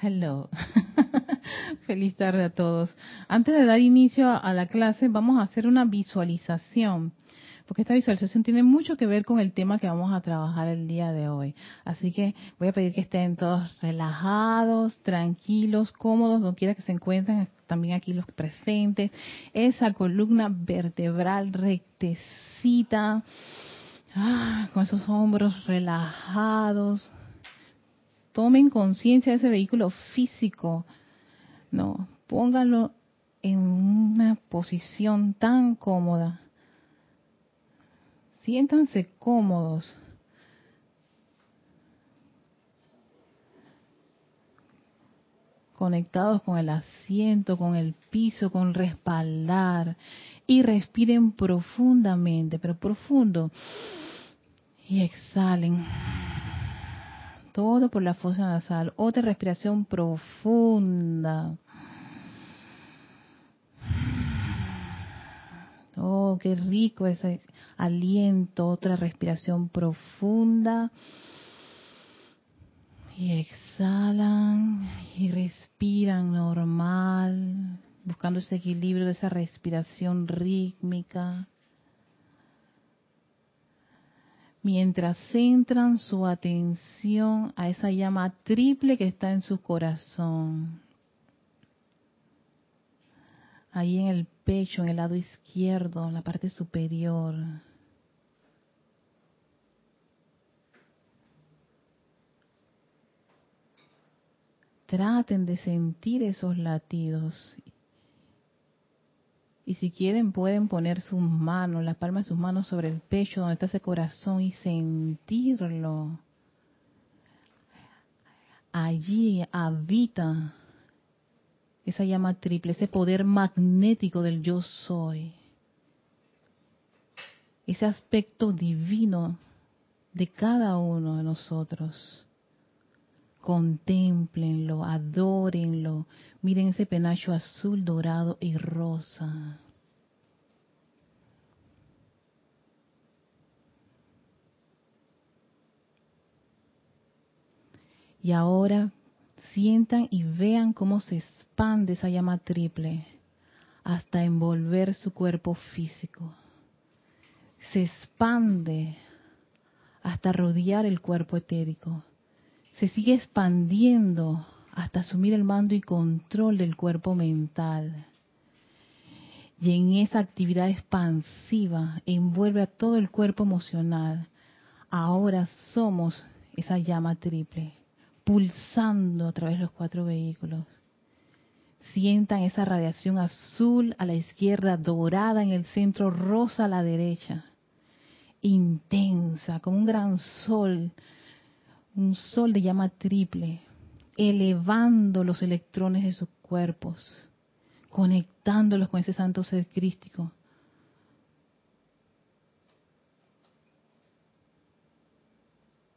Hello. Feliz tarde a todos. Antes de dar inicio a la clase, vamos a hacer una visualización, porque esta visualización tiene mucho que ver con el tema que vamos a trabajar el día de hoy. Así que voy a pedir que estén todos relajados, tranquilos, cómodos, donde quiera que se encuentren, también aquí los presentes. Esa columna vertebral rectecita, ah, con esos hombros relajados, tomen conciencia de ese vehículo físico, no, pónganlo en una posición tan cómoda. Siéntanse cómodos. Conectados con el asiento, con el piso, con respaldar. Y respiren profundamente, pero profundo. Y exhalen todo por la fosa nasal. Otra respiración profunda. Oh, qué rico ese aliento. Otra respiración profunda. Y exhalan y respiran normal, buscando ese equilibrio de esa respiración rítmica mientras centran su atención a esa llama triple que está en su corazón. Ahí en el pecho, en el lado izquierdo, en la parte superior. Traten de sentir esos latidos y si quieren pueden poner sus manos, las palmas de sus manos sobre el pecho donde está ese corazón y sentirlo. Allí habita esa llama triple, ese poder magnético del yo soy. Ese aspecto divino de cada uno de nosotros. Contémplenlo, adórenlo, Miren ese penacho azul, dorado y rosa. Y ahora sientan y vean cómo se expande esa llama triple hasta envolver su cuerpo físico. Se expande hasta rodear el cuerpo etérico. Se sigue expandiendo hasta asumir el mando y control del cuerpo mental. Y en esa actividad expansiva envuelve a todo el cuerpo emocional. Ahora somos esa llama triple, pulsando a través de los cuatro vehículos. Sientan esa radiación azul a la izquierda, dorada en el centro, rosa a la derecha. Intensa, como un gran sol, un sol de llama triple, elevando los electrones de sus cuerpos, conectándolos con ese santo ser crístico.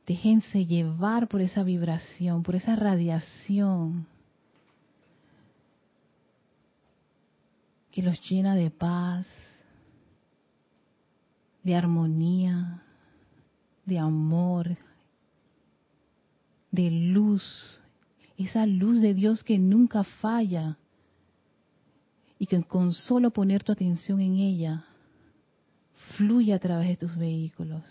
Déjense llevar por esa vibración, por esa radiación que los llena de paz, de armonía, de amor, de luz, esa luz de Dios que nunca falla y que con solo poner tu atención en ella fluye a través de tus vehículos.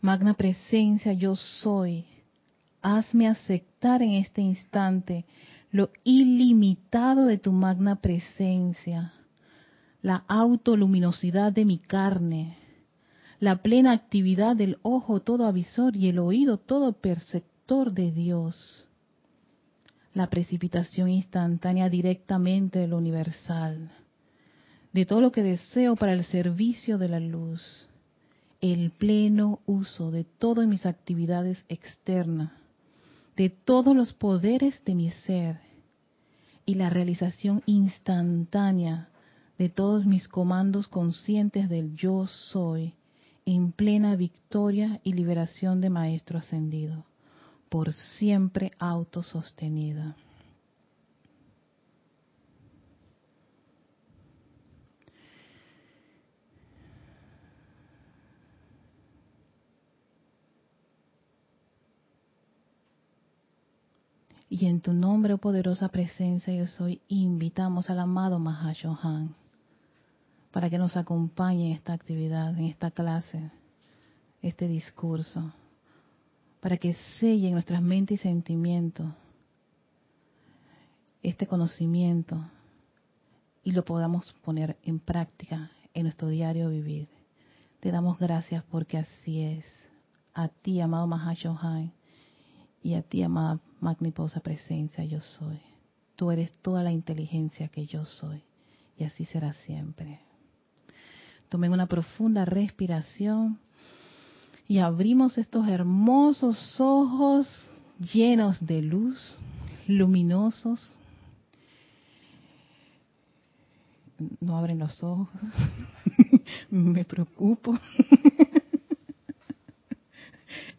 Magna presencia, yo soy. Hazme aceptar en este instante lo ilimitado de tu magna presencia la autoluminosidad de mi carne, la plena actividad del ojo todo avisor y el oído todo perceptor de Dios, la precipitación instantánea directamente de lo universal, de todo lo que deseo para el servicio de la luz, el pleno uso de todas mis actividades externas, de todos los poderes de mi ser y la realización instantánea de todos mis comandos conscientes del yo soy, en plena victoria y liberación de Maestro Ascendido, por siempre autosostenida. Y en tu nombre, oh poderosa presencia, yo soy, invitamos al amado Mahashohan para que nos acompañe en esta actividad, en esta clase, este discurso, para que selle en nuestras mentes y sentimientos este conocimiento y lo podamos poner en práctica en nuestro diario vivir. Te damos gracias porque así es. A ti, amado Mahashohan, y a ti, amada magniposa presencia, yo soy. Tú eres toda la inteligencia que yo soy, y así será siempre. Tomen una profunda respiración y abrimos estos hermosos ojos llenos de luz, luminosos. No abren los ojos, me preocupo.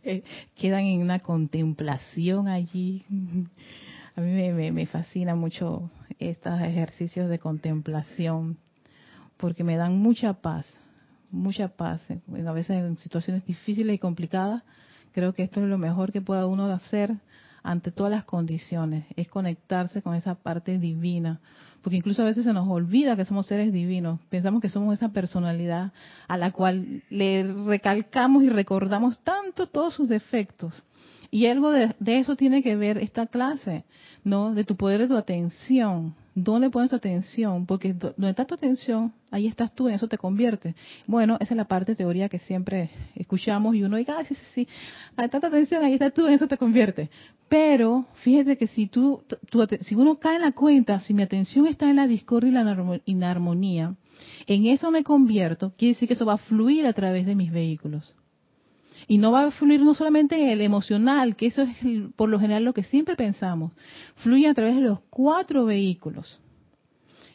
Quedan en una contemplación allí. A mí me, me fascina mucho estos ejercicios de contemplación porque me dan mucha paz, mucha paz. A veces en situaciones difíciles y complicadas, creo que esto es lo mejor que pueda uno hacer ante todas las condiciones, es conectarse con esa parte divina, porque incluso a veces se nos olvida que somos seres divinos, pensamos que somos esa personalidad a la cual le recalcamos y recordamos tanto todos sus defectos. Y algo de, eso tiene que ver esta clase, ¿no? De tu poder de tu atención, ¿Dónde pones tu atención? Porque donde está tu atención, ahí estás tú, en eso te convierte. Bueno, esa es la parte teoría que siempre escuchamos y uno diga, ah, sí, sí, sí, está tu atención, ahí estás tú, en eso te convierte. Pero fíjate que si tú, si uno cae en la cuenta, si mi atención está en la discordia y la inarmonía, en eso me convierto, quiere decir que eso va a fluir a través de mis vehículos. Y no va a fluir no solamente en el emocional, que eso es por lo general lo que siempre pensamos, fluye a través de los cuatro vehículos.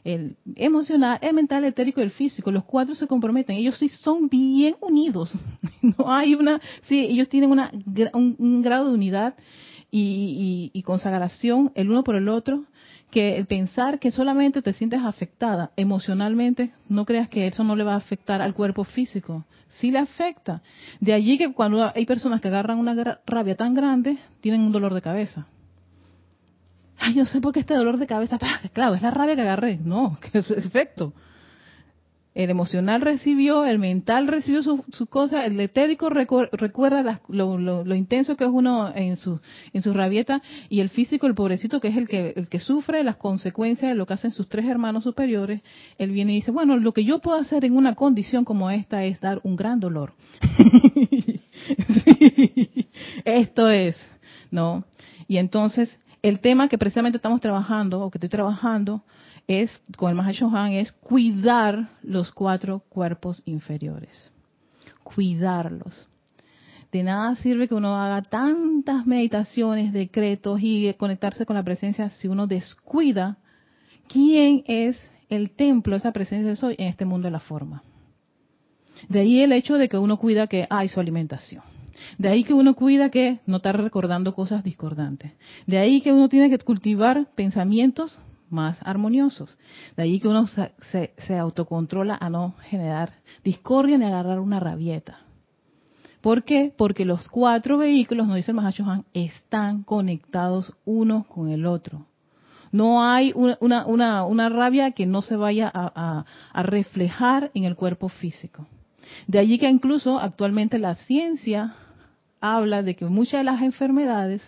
El emocional, el mental, el etérico y el físico, los cuatro se comprometen, ellos sí son bien unidos. No hay una, sí, ellos tienen una, un, grado de unidad y, y consagración el uno por el otro, que el pensar que solamente te sientes afectada emocionalmente, no creas que eso no le va a afectar al cuerpo físico sí le afecta. De allí que cuando hay personas que agarran una rabia tan grande, tienen un dolor de cabeza. Ay, yo sé por qué este dolor de cabeza, claro, es la rabia que agarré. No, que es efecto. El emocional recibió, el mental recibió su, su cosa, el etérico recuerda lo, intenso que es uno en su, en su rabieta y el físico, el pobrecito, que es el que, el que sufre las consecuencias de lo que hacen sus tres hermanos superiores, él viene y dice, bueno, lo que yo puedo hacer en una condición como esta es dar un gran dolor. esto es, ¿no? Y entonces, el tema que precisamente estamos trabajando, o que estoy trabajando, es, con el Mahashohan, es cuidar los cuatro cuerpos inferiores. Cuidarlos. De nada sirve que uno haga tantas meditaciones, decretos y conectarse con la presencia si uno descuida quién es el templo, esa presencia de soy en este mundo de la forma. De ahí el hecho de que uno cuida que hay su alimentación. De ahí que uno cuida que no está recordando cosas discordantes. De ahí que uno tiene que cultivar pensamientos más armoniosos. De ahí que uno se, autocontrola a no generar discordia ni agarrar una rabieta. ¿Por qué? Porque los cuatro vehículos, nos dice el Han, están conectados unos con el otro. No hay una, una, rabia que no se vaya a, reflejar en el cuerpo físico. De allí que incluso actualmente la ciencia habla de que muchas de las enfermedades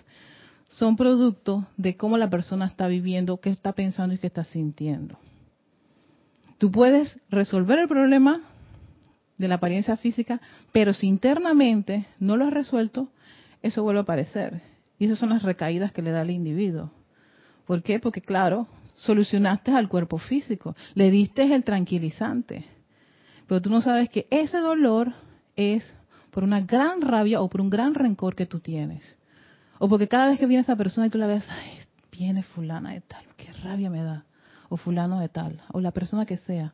son producto de cómo la persona está viviendo, qué está pensando y qué está sintiendo. Tú puedes resolver el problema de la apariencia física, pero si internamente no lo has resuelto, eso vuelve a aparecer. Y esas son las recaídas que le da al individuo. ¿Por qué? Porque claro, solucionaste al cuerpo físico, le diste el tranquilizante, pero tú no sabes que ese dolor es por una gran rabia o por un gran rencor que tú tienes. O porque cada vez que viene esa persona y tú la ves, ay, viene fulana de tal, qué rabia me da. O fulano de tal, o la persona que sea.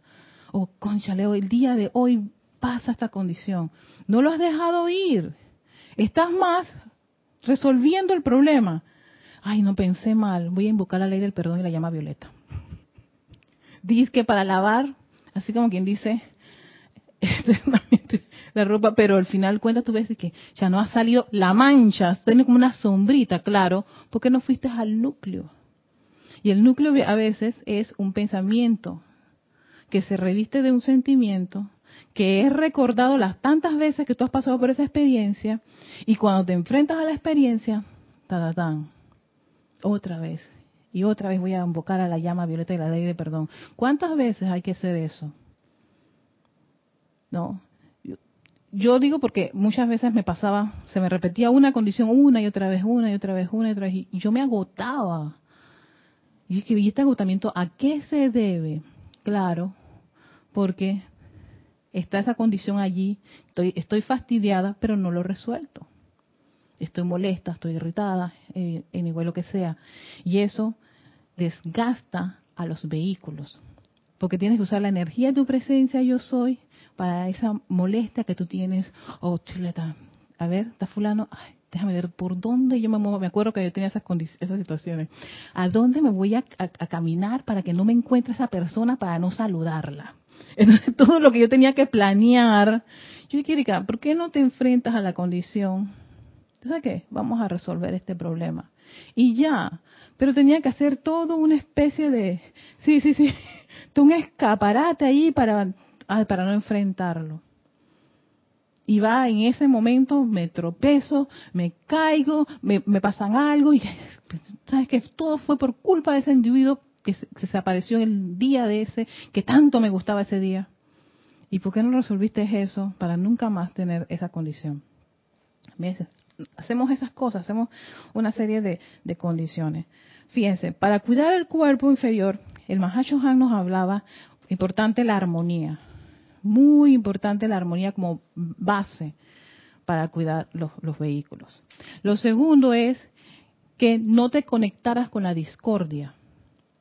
O conchaleo, el día de hoy pasa esta condición. No lo has dejado ir. Estás más resolviendo el problema. Ay, no pensé mal. Voy a invocar la ley del perdón y la llama Violeta. Dice que para lavar, así como quien dice, la ropa, pero al final cuenta tú ves que ya no ha salido la mancha, tiene como una sombrita, claro, porque no fuiste al núcleo. Y el núcleo a veces es un pensamiento que se reviste de un sentimiento que es recordado las tantas veces que tú has pasado por esa experiencia y cuando te enfrentas a la experiencia, ta, ta, otra vez y otra vez voy a invocar a la llama violeta y la ley de perdón. ¿Cuántas veces hay que hacer eso? No. Yo, digo porque muchas veces me pasaba, se me repetía una condición una y otra vez, una y otra vez, una y otra vez, y yo me agotaba. Y que este agotamiento, ¿a qué se debe? Claro, porque está esa condición allí, estoy, fastidiada, pero no lo resuelto. Estoy molesta, estoy irritada, eh, en igual lo que sea. Y eso desgasta a los vehículos, porque tienes que usar la energía de tu presencia, yo soy, para esa molestia que tú tienes. Oh, chuleta, a ver, está fulano, déjame ver por dónde yo me muevo. Me acuerdo que yo tenía esas, esas situaciones. ¿A dónde me voy a, caminar para que no me encuentre esa persona para no saludarla? Entonces, todo lo que yo tenía que planear, yo dije, ¿por qué no te enfrentas a la condición? ¿Sabes qué? Vamos a resolver este problema. Y ya, pero tenía que hacer todo una especie de, sí, sí, sí, un escaparate ahí para, para no enfrentarlo. Y va en ese momento, me tropezo, me caigo, me, me pasan algo, y sabes que todo fue por culpa de ese individuo que se, desapareció en el día de ese, que tanto me gustaba ese día. ¿Y por qué no resolviste eso para nunca más tener esa condición? Hacemos esas cosas, hacemos una serie de, condiciones. Fíjense, para cuidar el cuerpo inferior, el Mahacho Han nos hablaba, importante la armonía, muy importante la armonía como base para cuidar los, los vehículos. Lo segundo es que no te conectaras con la discordia.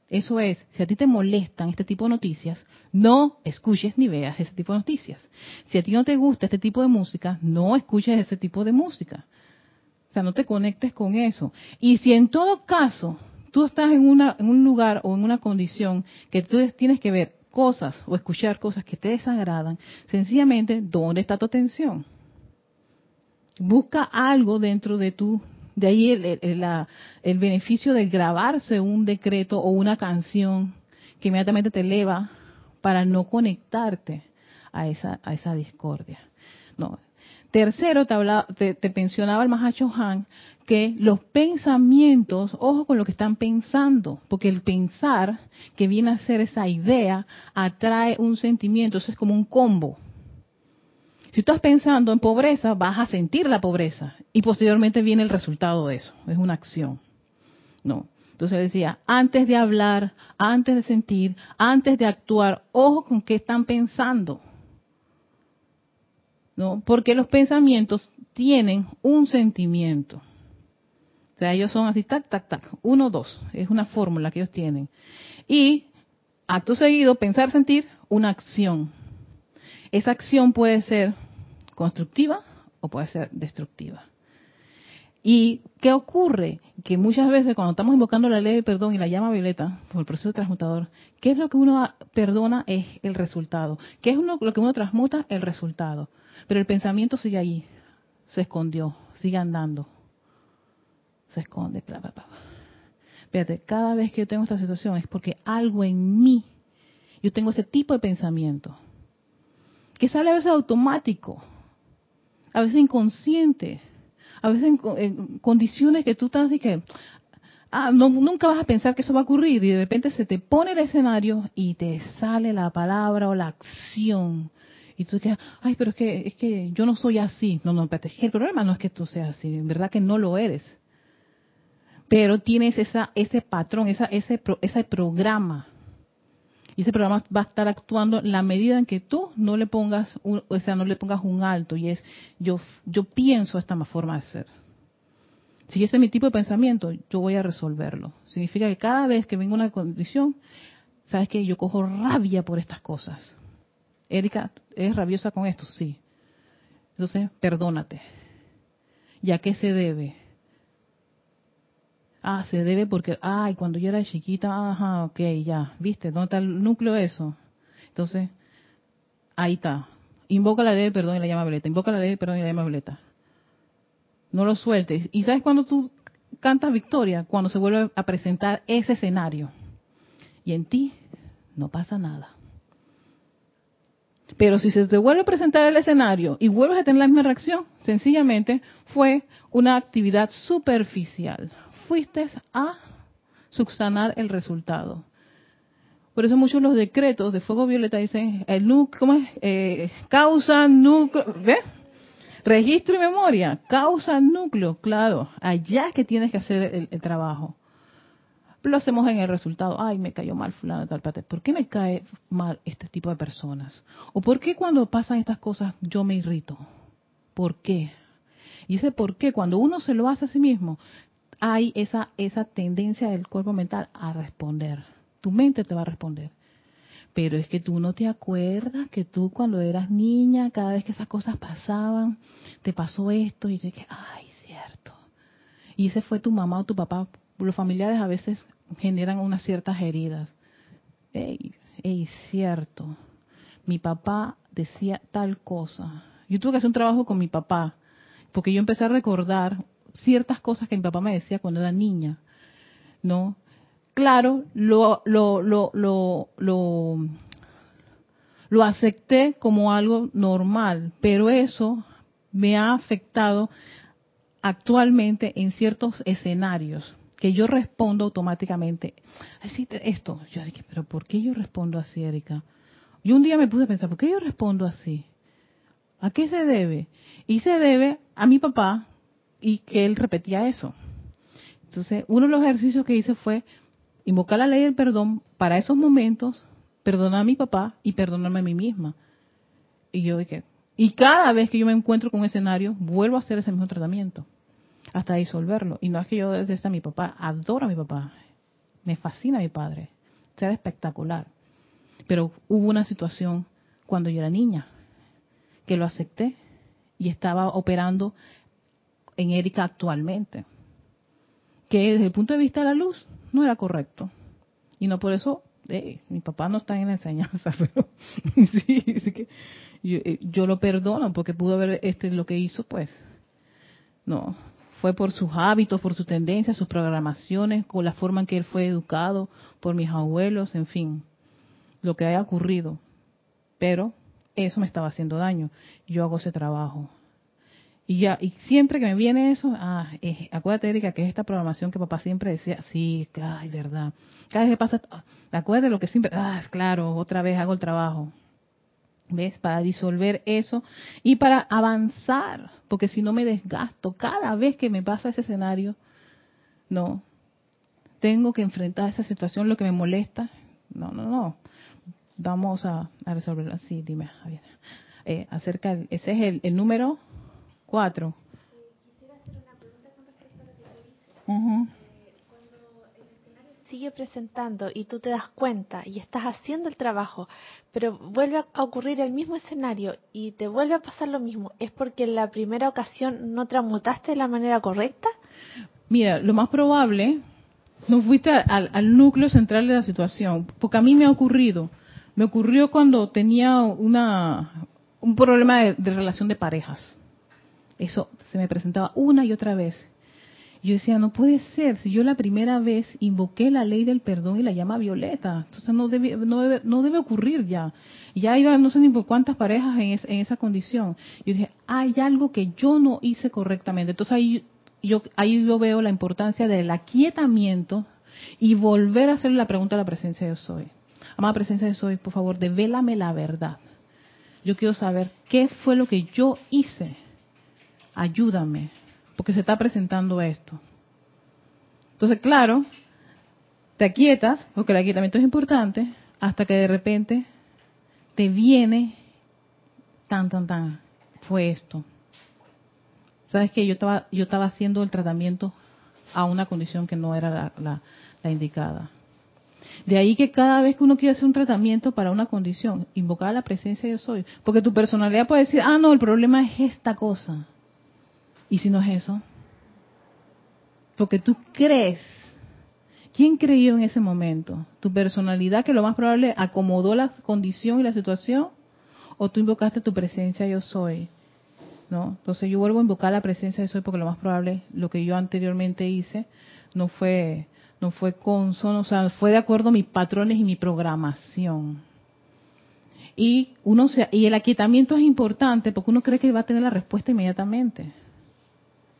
Eso es, si a ti te molestan este tipo de noticias, no escuches ni veas ese tipo de noticias. Si a ti no te gusta este tipo de música, no escuches ese tipo de música. O sea, no te conectes con eso. Y si en todo caso tú estás en, una, en un lugar o en una condición que tú tienes que ver cosas o escuchar cosas que te desagradan, sencillamente, ¿dónde está tu atención? Busca algo dentro de tu de ahí el, beneficio de grabarse un decreto o una canción que inmediatamente te eleva para no conectarte a esa, a esa discordia. No. Tercero, te, te, mencionaba el Mahacho Han que los pensamientos, ojo con lo que están pensando, porque el pensar que viene a ser esa idea atrae un sentimiento, eso es como un combo. Si estás pensando en pobreza, vas a sentir la pobreza y posteriormente viene el resultado de eso, es una acción. No. Entonces decía, antes de hablar, antes de sentir, antes de actuar, ojo con qué están pensando. ¿No? Porque los pensamientos tienen un sentimiento. O sea, ellos son así, tac, tac, tac, uno, dos. Es una fórmula que ellos tienen. Y acto seguido, pensar, sentir, una acción. Esa acción puede ser constructiva o puede ser destructiva. ¿Y qué ocurre? Que muchas veces cuando estamos invocando la ley de perdón y la llama violeta por el proceso transmutador, ¿qué es lo que uno perdona? Es el resultado. ¿Qué es lo que uno transmuta? El resultado. Pero el pensamiento sigue ahí, se escondió, sigue andando, se esconde. Bla, bla, Fíjate, cada vez que yo tengo esta situación es porque algo en mí, yo tengo ese tipo de pensamiento que sale a veces automático, a veces inconsciente, a veces en, condiciones que tú estás y que ah, no, nunca vas a pensar que eso va a ocurrir y de repente se te pone el escenario y te sale la palabra o la acción. Y tú dices, ay, pero es que, es que yo no soy así. No, no, espérate, el problema no es que tú seas así, en verdad que no lo eres. Pero tienes esa, ese patrón, esa, ese, ese programa. Y ese programa va a estar actuando la medida en que tú no le pongas un, o sea no le pongas un alto. Y es yo yo pienso esta forma de ser. Si ese es mi tipo de pensamiento yo voy a resolverlo. Significa que cada vez que venga una condición sabes que yo cojo rabia por estas cosas Erika eres rabiosa con esto sí entonces perdónate ¿y a qué se debe? Ah, se debe porque, ay, cuando yo era chiquita, ajá, ok, ya, ¿viste? ¿Dónde está el núcleo eso? Entonces, ahí está. Invoca la ley de perdón y la llama violeta. Invoca la ley de perdón y la llama violeta. No lo sueltes. ¿Y sabes cuando tú cantas victoria? Cuando se vuelve a presentar ese escenario. Y en ti no pasa nada. Pero si se te vuelve a presentar el escenario y vuelves a tener la misma reacción, sencillamente fue una actividad superficial. Fuiste a subsanar el resultado. Por eso muchos los decretos de fuego violeta dicen, el ¿cómo es? Eh, causa, núcleo, ¿ves? Registro y memoria, causa, núcleo, claro, allá es que tienes que hacer el, trabajo. Lo hacemos en el resultado. Ay, me cayó mal fulano tal pate. ¿Por qué me cae mal este tipo de personas? ¿O por qué cuando pasan estas cosas yo me irrito? ¿Por qué? Y ese por qué, cuando uno se lo hace a sí mismo, hay esa, esa tendencia del cuerpo mental a responder. Tu mente te va a responder. Pero es que tú no te acuerdas que tú cuando eras niña, cada vez que esas cosas pasaban, te pasó esto y yo dije, ay, cierto. Y ese fue tu mamá o tu papá. Los familiares a veces generan unas ciertas heridas. Ey, ey, cierto. Mi papá decía tal cosa. Yo tuve que hacer un trabajo con mi papá, porque yo empecé a recordar ciertas cosas que mi papá me decía cuando era niña, ¿no? Claro, lo, lo, lo, lo, lo, lo acepté como algo normal, pero eso me ha afectado actualmente en ciertos escenarios que yo respondo automáticamente. Así esto, yo dije, pero ¿por qué yo respondo así, Erika? Y un día me puse a pensar, ¿por qué yo respondo así? ¿A qué se debe? Y se debe a mi papá, y que él repetía eso. Entonces, uno de los ejercicios que hice fue invocar la ley del perdón para esos momentos, perdonar a mi papá y perdonarme a mí misma. Y yo dije, y cada vez que yo me encuentro con un escenario, vuelvo a hacer ese mismo tratamiento, hasta disolverlo. Y no es que yo desde a mi papá, adoro a mi papá, me fascina a mi padre, será espectacular. Pero hubo una situación cuando yo era niña, que lo acepté y estaba operando en Erika actualmente. Que desde el punto de vista de la luz no era correcto. Y no por eso, eh, mi papá no está en la enseñanza, pero sí, que eh, yo, lo perdono porque pudo haber este lo que hizo, pues no, fue por sus hábitos, por sus tendencias, sus programaciones, con la forma en que él fue educado, por mis abuelos, en fin, lo que haya ocurrido. Pero eso me estaba haciendo daño. Yo hago ese trabajo. Y ya, y siempre que me viene eso, ah, acuérdate, Erika, que es esta programación que papá siempre decía, sí, ay, verdad. Cada vez que pasa, ah, acuérdate lo que siempre, ah, claro, otra vez hago el trabajo. ¿Ves? Para disolver eso y para avanzar, porque si no me desgasto, cada vez que me pasa ese escenario, no, tengo que enfrentar esa situación, lo que me molesta, no, no, no, vamos a, resolverlo así, dime, Javier. Eh, acerca, ese es el, el número Cuatro. Quisiera hacer una pregunta con respecto a lo que tú dices. Eh, cuando el escenario sigue presentando y tú te das cuenta y estás haciendo el trabajo, pero vuelve a ocurrir el mismo escenario y te vuelve a pasar lo mismo, ¿es porque en la primera ocasión no transmutaste de la manera correcta? Mira, lo más probable, no fuiste al, núcleo central de la situación, porque a mí me ha ocurrido. Me ocurrió cuando tenía una, un problema de relación de parejas eso se me presentaba una y otra vez. Yo decía, no puede ser, si yo la primera vez invoqué la ley del perdón y la llama violeta, entonces no debe, no debe, no debe ocurrir ya. Ya iba no sé ni por cuántas parejas en, en esa condición. Yo dije, hay algo que yo no hice correctamente. Entonces ahí yo, ahí yo veo la importancia del aquietamiento y volver a hacer la pregunta a la presencia de soy. Amada presencia de soy, por favor, devélame la verdad. Yo quiero saber qué fue lo que yo hice ayúdame, porque se está presentando esto. Entonces, claro, te aquietas, porque el aquietamiento es importante, hasta que de repente te viene tan, tan, tan, fue esto. Sabes que yo estaba, yo estaba haciendo el tratamiento a una condición que no era la, indicada. De ahí que cada vez que uno quiere hacer un tratamiento para una condición, invocar la presencia de soy. Porque tu personalidad puede decir, ah, no, el problema es esta cosa. ¿Y si no es eso? Porque tú crees. ¿Quién creyó en ese momento? ¿Tu personalidad que lo más probable acomodó la condición y la situación? o tú invocaste tu presencia yo soy. ¿No? Entonces yo vuelvo a invocar la presencia yo soy porque lo más probable, lo que yo anteriormente hice, no fue, no fue consono, o sea, fue de acuerdo a mis patrones y mi programación. Y uno se, y el aquietamiento es importante porque uno cree que va a tener la respuesta inmediatamente.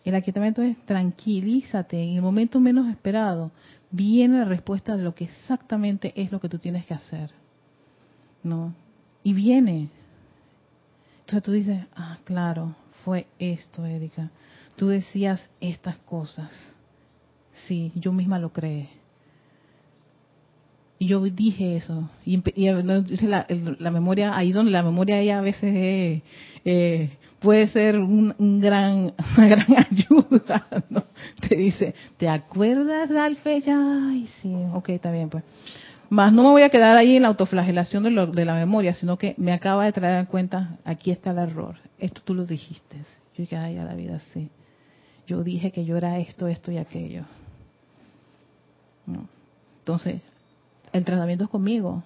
El aquietamiento es tranquilízate, en el momento menos esperado viene la respuesta de lo que exactamente es lo que tú tienes que hacer. ¿No? Y viene. Entonces tú dices, ah, claro, fue esto, Erika. Tú decías estas cosas. Sí, yo misma lo creé. Y yo dije eso. Y, la, la, memoria, ahí donde la memoria ella a veces eh, puede ser un, gran, una gran ayuda. Te dice, ¿te acuerdas de fecha? Ay, sí, ok, está bien, pues. Más no me voy a quedar ahí en la autoflagelación de, de la memoria, sino que me acaba de traer en cuenta, aquí está el error. Esto tú lo dijiste. Yo dije, ay, la vida sí. Yo dije que yo era esto, esto y aquello. No. Entonces, el tratamiento es conmigo.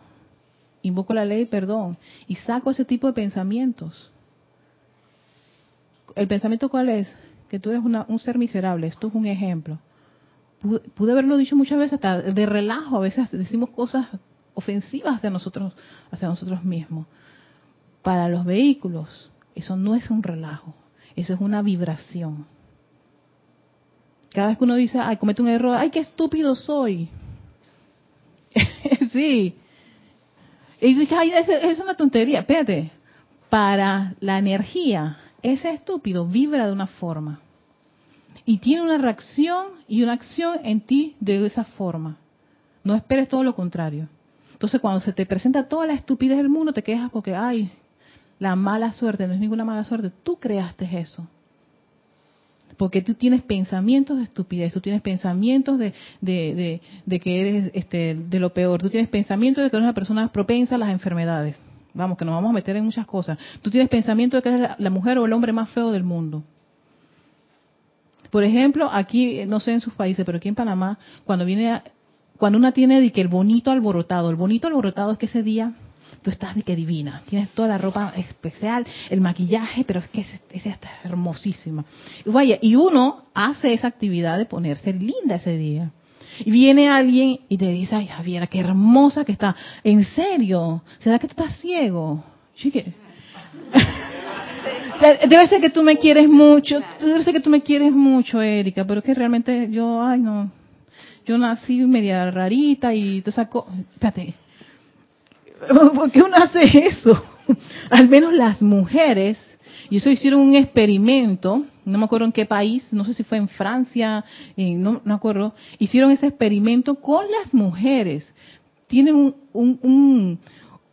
Invoco la ley perdón y saco ese tipo de pensamientos. ¿El pensamiento cuál es? Que tú eres un ser miserable. Esto es un ejemplo. Pude, haberlo dicho muchas veces hasta de relajo. A veces decimos cosas ofensivas hacia nosotros, hacia nosotros mismos. Para los vehículos, eso no es un relajo. Eso es una vibración. Cada vez que uno dice, ay, comete un error, ay, qué estúpido soy. sí. Y dice, ay, es, es una tontería. Espérate. Para la energía, ese estúpido vibra de una forma y tiene una reacción y una acción en ti de esa forma. No esperes todo lo contrario. Entonces, cuando se te presenta toda la estupidez del mundo, te quejas porque, ay, la mala suerte, no es ninguna mala suerte, tú creaste eso. Porque tú tienes pensamientos de estupidez, tú tienes pensamientos de, de, que eres este, de lo peor, tú tienes pensamientos de que eres una persona propensa a las enfermedades. Vamos, que nos vamos a meter en muchas cosas. Tú tienes pensamiento de que eres la, mujer o el hombre más feo del mundo. Por ejemplo, aquí, no sé en sus países, pero aquí en Panamá, cuando viene, cuando una tiene de que el bonito alborotado, el bonito alborotado es que ese día tú estás de que divina, tienes toda la ropa especial, el maquillaje, pero es que esa está hermosísima. Y vaya, y uno hace esa actividad de ponerse linda ese día. Y viene alguien y te dice, ay Javiera, qué hermosa que está. ¿En serio? ¿Será que tú estás ciego? Chique. Debe ser que tú me quieres mucho, debe ser que tú me quieres mucho, Erika, pero es que realmente yo, ay no, yo nací media rarita y te saco, espérate, ¿por qué uno hace eso? Al menos las mujeres, y eso hicieron un experimento, no me acuerdo en qué país, no sé si fue en Francia, no, me acuerdo, hicieron ese experimento con las mujeres. Tienen un,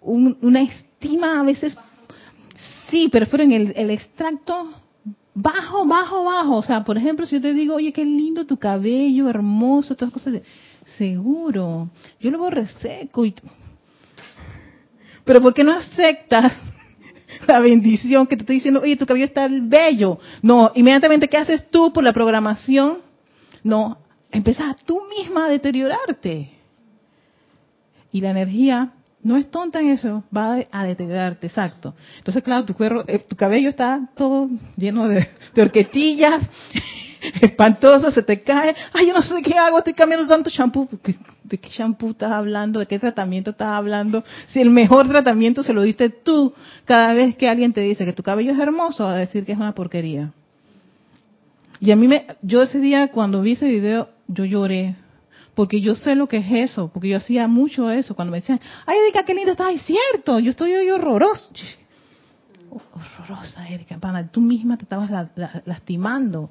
una estima a veces, sí, pero fueron el, el extracto bajo, bajo, bajo. O sea, por ejemplo, si yo te digo, oye, qué lindo tu cabello, hermoso, todas cosas, seguro, yo luego reseco y... Pero ¿por qué no aceptas la bendición que te estoy diciendo, oye, tu cabello está bello. No, inmediatamente, ¿qué haces tú por la programación? No, empiezas tú misma a deteriorarte. Y la energía no es tonta en eso, va a deteriorarte, exacto. Entonces, claro, tu, cuero, eh, tu cabello está todo lleno de, de horquetillas, espantoso, se te cae, ay, yo no sé qué hago, estoy cambiando tanto champú. ¿De qué champú estás hablando? ¿De qué tratamiento estás hablando? Si el mejor tratamiento se lo diste tú, cada vez que alguien te dice que tu cabello es hermoso, va a decir que es una porquería. Y a mí me, yo ese día cuando vi ese video, yo lloré, porque yo sé lo que es eso, porque yo hacía mucho eso, cuando me decían, ay Erika, qué linda estás, es cierto, yo estoy hoy horroroso. Horrorosa, Erika, tú misma te estabas lastimando.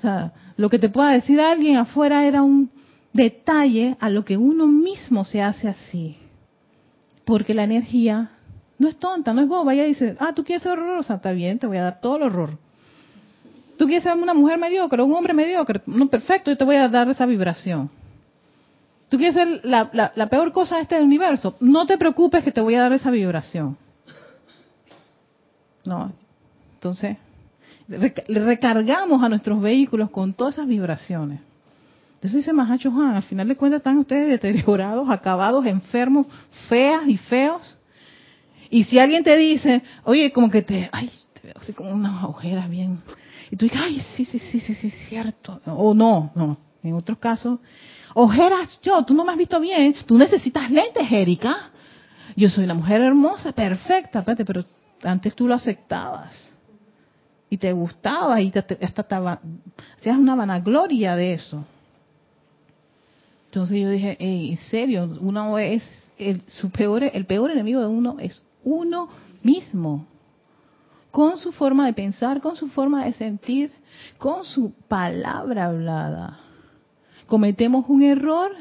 O sea, lo que te pueda decir alguien afuera era un detalle a lo que uno mismo se hace así. Porque la energía no es tonta, no es boba. Ella dice, ah, tú quieres ser horrorosa, está bien, te voy a dar todo el horror. Tú quieres ser una mujer mediocre, un hombre mediocre, no, perfecto, yo te voy a dar esa vibración. Tú quieres ser la, la peor cosa de este universo, no te preocupes que te voy a dar esa vibración. No, entonces, recargamos a nuestros vehículos con todas esas vibraciones. Entonces dice Mahacho Juan, al final de cuentas están ustedes deteriorados, acabados, enfermos, feas y feos. Y si alguien te dice, oye, como que te, ay, te veo así como unas ojeras bien. Y tú dices, ay, sí, sí, sí, sí, sí, cierto. O no, no. En otros casos, ojeras yo, tú no me has visto bien. Tú necesitas lentes, Erika. Yo soy la mujer hermosa, perfecta, espérate, pero antes tú lo aceptabas. Y te gustaba y te, hasta te, hacías una vanagloria de eso. Entonces yo dije, en serio, uno es el, su peor, el peor enemigo de uno es uno mismo. Con su forma de pensar, con su forma de sentir, con su palabra hablada. Cometemos un error,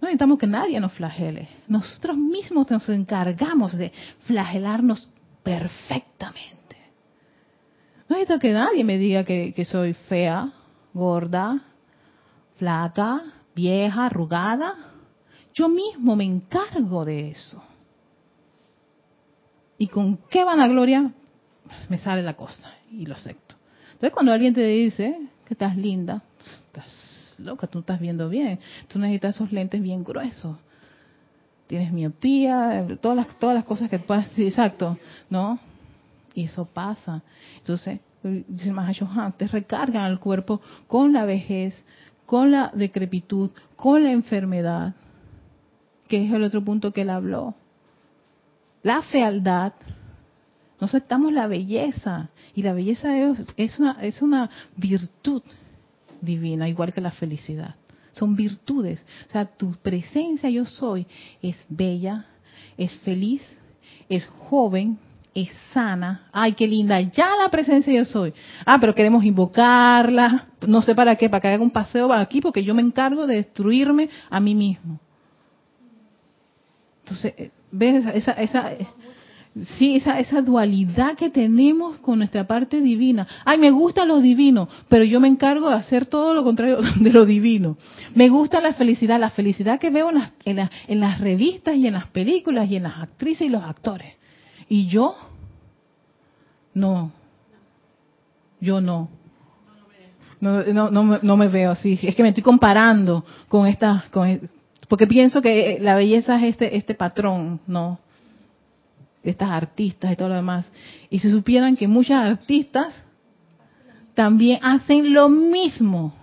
no necesitamos que nadie nos flagele. Nosotros mismos nos encargamos de flagelarnos perfectamente. No necesito que nadie me diga que, soy fea, gorda, flaca, vieja, arrugada. Yo mismo me encargo de eso. ¿Y con qué vanagloria me sale la cosa? Y lo acepto. Entonces cuando alguien te dice que estás linda, estás loca, tú estás viendo bien. Tú necesitas esos lentes bien gruesos. Tienes miopía, todas las, todas las cosas que puedas decir, exacto, ¿no? Y eso pasa. Entonces, dice Mahashohan, te recargan al cuerpo con la vejez, con la decrepitud, con la enfermedad, que es el otro punto que él habló. La fealdad, no aceptamos la belleza, y la belleza es una, es una virtud divina, igual que la felicidad. Son virtudes. O sea, tu presencia yo soy es bella, es feliz, es joven, es sana. Ay, qué linda, ya la presencia yo soy. Ah, pero queremos invocarla, no sé para qué, para que haga un paseo aquí, porque yo me encargo de destruirme a mí mismo. Entonces, eh, ¿ves esa, esa, sí, esa, esa dualidad que tenemos con nuestra parte divina? Ay, me gusta lo divino, pero yo me encargo de hacer todo lo contrario de lo divino. Me gusta la felicidad, la felicidad que veo en las, en, en las revistas y en las películas y en las actrices y los actores y yo, no. Yo no. No, no, no, me veo así. Es que me estoy comparando con esta, con, porque pienso que la belleza es este, este patrón, ¿no? De estas artistas y todo lo demás. Y si supieran que muchas artistas también hacen lo mismo.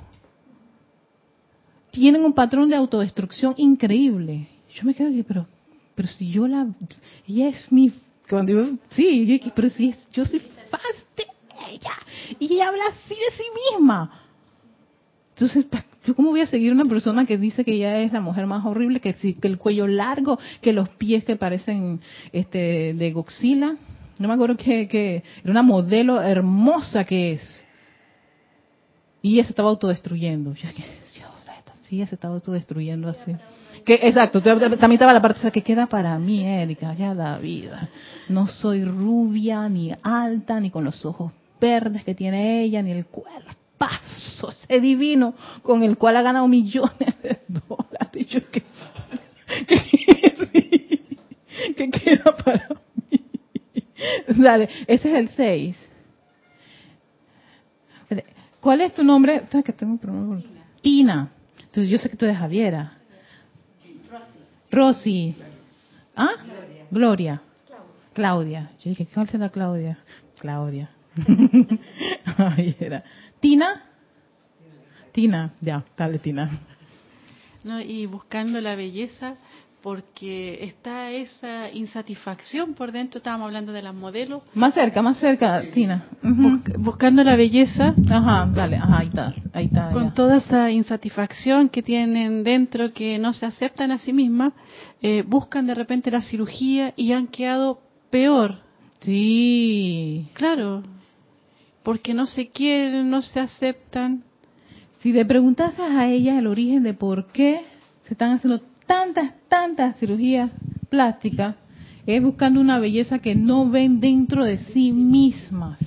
Tienen un patrón de autodestrucción increíble. Yo me quedo aquí, pero, pero si yo la, ella es mi cuando yo, sí, pero sí, yo soy fan de ella. Y ella habla así de sí misma. Entonces, ¿yo cómo voy a seguir una persona que dice que ella es la mujer más horrible, que, que el cuello largo, que los pies que parecen este de Goxila? No me acuerdo que, que era una modelo hermosa que es. Y ella se estaba autodestruyendo. Yo, sí, ella se estaba autodestruyendo así. Que, exacto, también estaba la parte que queda para mí, Erika, ya la vida. No soy rubia, ni alta, ni con los ojos verdes que tiene ella, ni el cuerpazo ese divino con el cual ha ganado millones de dólares. Yo, que, que, queda para mí. Dale, ese es el 6. ¿Cuál es tu nombre? Que tengo un problema. Tina. Entonces yo sé que tú eres Javiera. Rosy. ¿Ah? Gloria. Claudia. Yo dije, ¿cuál será Claudia? Claudia. Ay, era. ¿Tina? Tina, ya, dale Tina. No, y buscando la belleza, porque está esa insatisfacción por dentro, estábamos hablando de las modelos. Más cerca, más cerca, Tina. buscando la belleza. Ajá, dale, ajá, ahí está, ahí está. Con toda esa insatisfacción que tienen dentro, que no se aceptan a sí mismas, eh, buscan de repente la cirugía y han quedado peor. Sí. Claro, porque no se quieren, no se aceptan. Si le preguntas a ellas el origen de por qué se están haciendo tantas, tantas cirugías plásticas es buscando una belleza que no ven dentro de sí mismas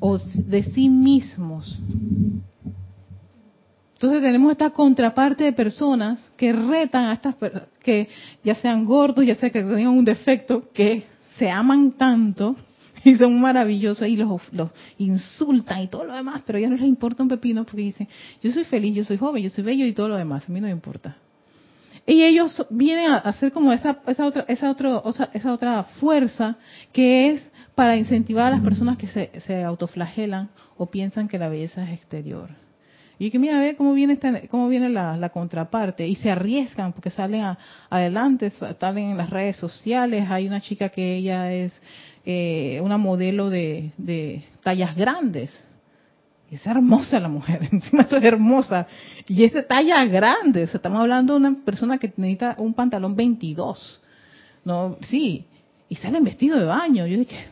o de sí mismos. Entonces tenemos esta contraparte de personas que retan a estas que ya sean gordos, ya sea que tengan un defecto, que se aman tanto y son maravillosos y los, los insultan y todo lo demás, pero ya no les importa un pepino porque dicen, yo soy feliz, yo soy joven, yo soy bello y todo lo demás, a mí no me importa. Y ellos vienen a hacer como esa, esa, otra, esa, otro, esa otra fuerza que es para incentivar a las personas que se, se autoflagelan o piensan que la belleza es exterior. Y que mira, ve cómo viene esta, cómo viene la, contraparte y se arriesgan porque salen adelante, salen en las redes sociales. Hay una chica que ella es eh, una modelo de, de tallas grandes. Es hermosa la mujer, encima es hermosa. Y es de talla grande, o estamos hablando de una persona que necesita un pantalón 22. No, sí, y sale en vestido de baño. Yo dije,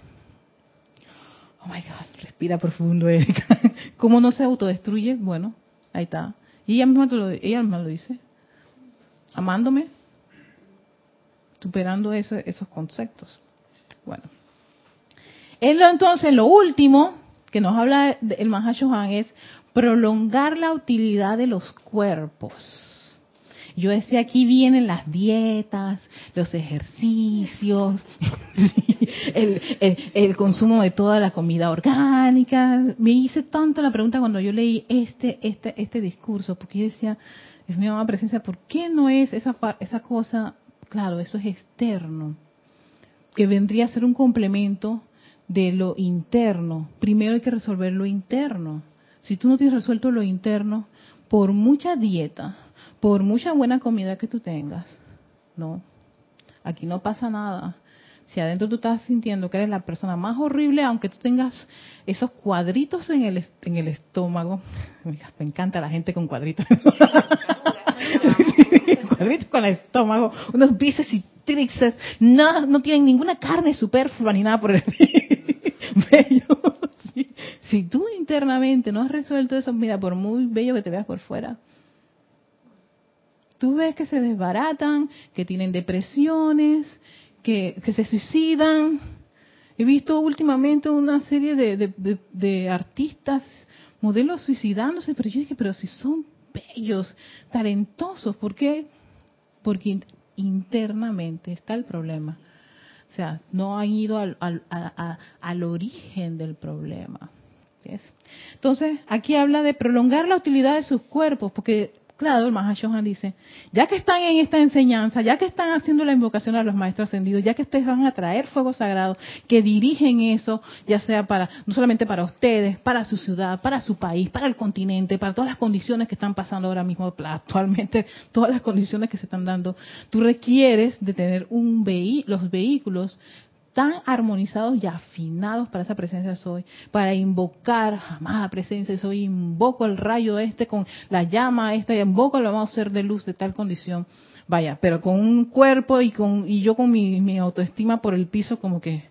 oh my God, respira profundo, Erika. ¿Cómo no se autodestruye? Bueno, ahí está. Y ella misma, lo, ella misma lo dice. Amándome, superando esos conceptos. Bueno. Entonces, lo último que nos habla el Mahashohan es prolongar la utilidad de los cuerpos. Yo decía, aquí vienen las dietas, los ejercicios, el, consumo de toda la comida orgánica. Me hice tanto la pregunta cuando yo leí este, este, este discurso, porque yo decía, es mi mamá presencia, ¿por qué no es esa, esa cosa? Claro, eso es externo, que vendría a ser un complemento de lo interno. Primero hay que resolver lo interno. Si tú no tienes resuelto lo interno, por mucha dieta, por mucha buena comida que tú tengas, no, aquí no pasa nada. Si adentro tú estás sintiendo que eres la persona más horrible, aunque tú tengas esos cuadritos en el, en el estómago, me encanta la gente con cuadritos. cuadritos con el estómago, unos bíceps y tríceps, no, no tienen ninguna carne superflua ni nada por el bello. Si tú internamente no has resuelto eso, mira, por muy bello que te veas por fuera, Tú ves que se desbaratan, que tienen depresiones, que, se suicidan. He visto últimamente una serie de, artistas, modelos suicidándose, pero yo dije, pero si son bellos, talentosos, ¿por qué? Porque internamente está el problema. O sea, no han ido al, al origen del problema. Entonces, aquí habla de prolongar la utilidad de sus cuerpos, porque Claro, el Mahashohan dice, ya que están en esta enseñanza, ya que están haciendo la invocación a los maestros ascendidos, ya que ustedes van a traer fuego sagrado, que dirigen eso, ya sea para, no solamente para ustedes, para su ciudad, para su país, para el continente, para todas las condiciones que están pasando ahora mismo, actualmente, todas las condiciones que se están dando, tú requieres de tener un los vehículos tan armonizados y afinados para esa presencia soy, para invocar, amada presencia soy, invoco el rayo este con la llama esta y invoco el vamos a ser de luz de tal condición. Vaya, pero con un cuerpo y con y yo con mi, mi autoestima por el piso como que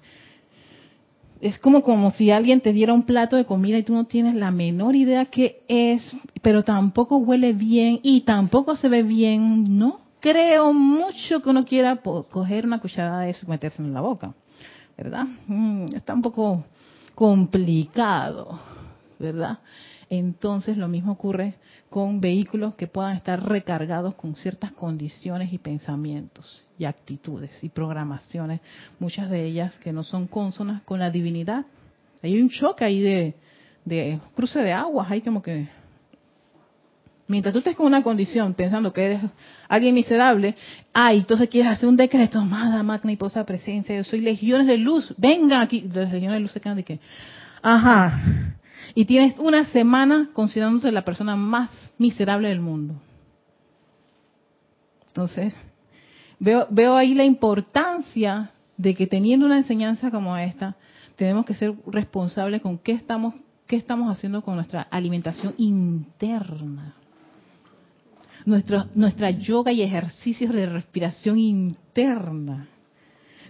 es como como si alguien te diera un plato de comida y tú no tienes la menor idea qué es, pero tampoco huele bien y tampoco se ve bien, ¿no? Creo mucho que uno quiera coger una cucharada de eso y meterse en la boca. ¿Verdad? Mm, está un poco complicado, ¿verdad? Entonces lo mismo ocurre con vehículos que puedan estar recargados con ciertas condiciones y pensamientos y actitudes y programaciones, muchas de ellas que no son consonas con la divinidad. Hay un choque ahí de, de cruce de aguas, hay como que Mientras tú estés con una condición pensando que eres alguien miserable, ay, entonces quieres hacer un decreto, amada, magna y posa presencia, yo soy legiones de luz, vengan aquí, las legiones de luz se quedan de que, ajá, y tienes una semana considerándose la persona más miserable del mundo. Entonces, veo, veo ahí la importancia de que teniendo una enseñanza como esta, tenemos que ser responsables con qué estamos, qué estamos haciendo con nuestra alimentación interna nuestro, nuestra yoga y ejercicios de respiración interna.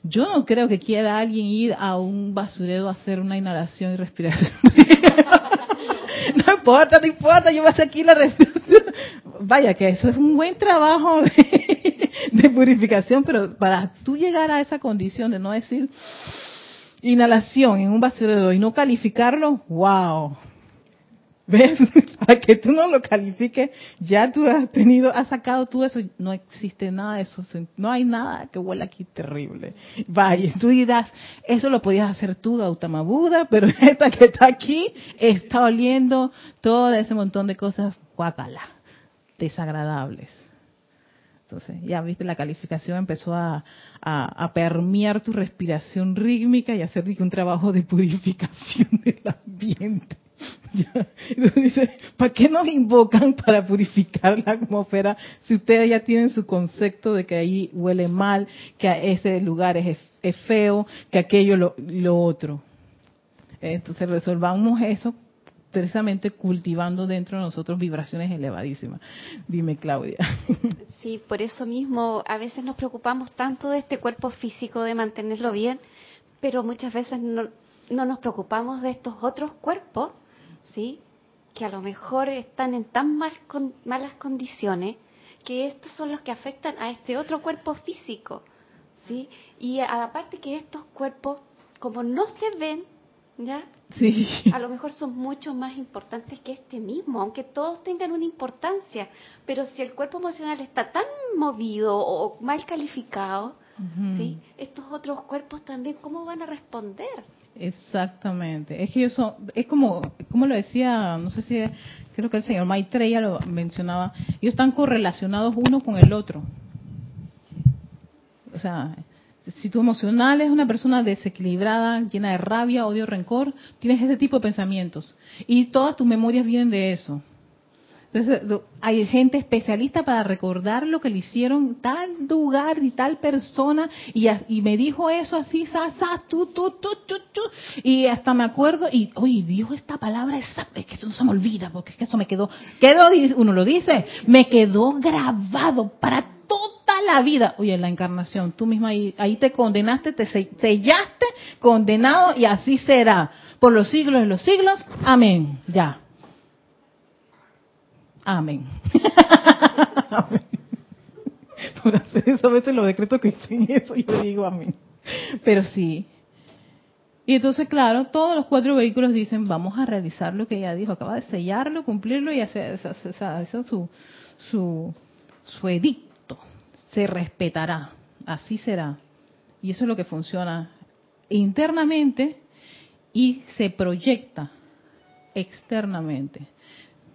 Yo no creo que quiera alguien ir a un basurero a hacer una inhalación y respiración. no importa, no importa, yo voy a hacer aquí la respiración. Vaya, que eso es un buen trabajo de, de purificación, pero para tú llegar a esa condición de no decir inhalación en un basurero y no calificarlo, wow, ¿Ves? Para que tú no lo califiques, ya tú has tenido, has sacado tú eso, no existe nada de eso, no hay nada que huela aquí terrible. Vaya, tú dirás, eso lo podías hacer tú, Gautama Buda, pero esta que está aquí está oliendo todo ese montón de cosas guacala, desagradables. Entonces, ya viste, la calificación empezó a, a, permear tu respiración rítmica y hacer un trabajo de purificación del ambiente. Entonces ¿para qué nos invocan para purificar la atmósfera si ustedes ya tienen su concepto de que ahí huele mal, que ese lugar es, es feo, que aquello lo, lo otro? Entonces resolvamos eso precisamente cultivando dentro de nosotros vibraciones elevadísimas. Dime, Claudia. Sí, por eso mismo a veces nos preocupamos tanto de este cuerpo físico, de mantenerlo bien, pero muchas veces no, no nos preocupamos de estos otros cuerpos, ¿sí? Que a lo mejor están en tan mal, malas condiciones que estos son los que afectan a este otro cuerpo físico, ¿sí? Y aparte que estos cuerpos, como no se ven, ¿ya? Sí. A lo mejor son mucho más importantes que este mismo, aunque todos tengan una importancia. Pero si el cuerpo emocional está tan movido o mal calificado, ¿sí? Estos otros cuerpos también, ¿cómo van a responder? Exactamente. Es que ellos son, es como, como lo decía, no sé si, creo que el señor Maitreya lo mencionaba, ellos están correlacionados uno con el otro. O sea, si tu emocional es una persona desequilibrada, llena de rabia, odio, rencor, tienes ese tipo de pensamientos. Y todas tus memorias vienen de eso. Entonces, hay gente especialista para recordar lo que le hicieron tal lugar y tal persona y, me dijo eso así, sa, sa, tu, tu, tu, tu, tu, y hasta me acuerdo y, oye, dijo esta palabra, es que eso no se me olvida porque es que eso me quedó, quedó, uno lo dice, me quedó grabado para toda la vida. Oye, la encarnación, tú misma ahí, ahí te condenaste, te sellaste, condenado y así será. Por los siglos de los siglos. Amén. Ya. Amén. amén. Por hacer eso, a veces los decretos que dicen eso, yo digo amén. Pero sí. Y entonces, claro, todos los cuatro vehículos dicen, vamos a realizar lo que ella dijo, acaba de sellarlo, cumplirlo y hacer, su, su, su edicto se respetará, así será. Y eso es lo que funciona internamente y se proyecta externamente.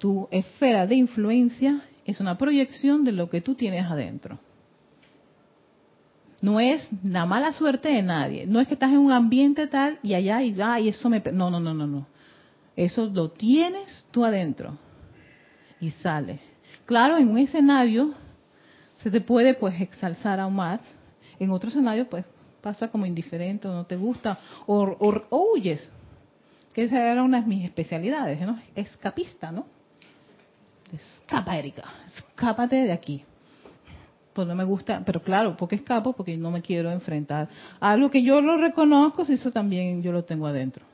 Tu esfera de influencia es una proyección de lo que tú tienes adentro. No es la mala suerte de nadie. No es que estás en un ambiente tal y allá y, va y eso me... No, no, no, no, no. Eso lo tienes tú adentro y sale. Claro, en un escenario se te puede pues exalzar aún más. En otro escenario pues pasa como indiferente o no te gusta o, huyes. Que esa era una de mis especialidades, ¿no? Escapista, ¿no? Escapa, Erika. Escápate de aquí. Pues no me gusta, pero claro, porque escapo, porque no me quiero enfrentar a algo que yo lo reconozco, si eso también yo lo tengo adentro.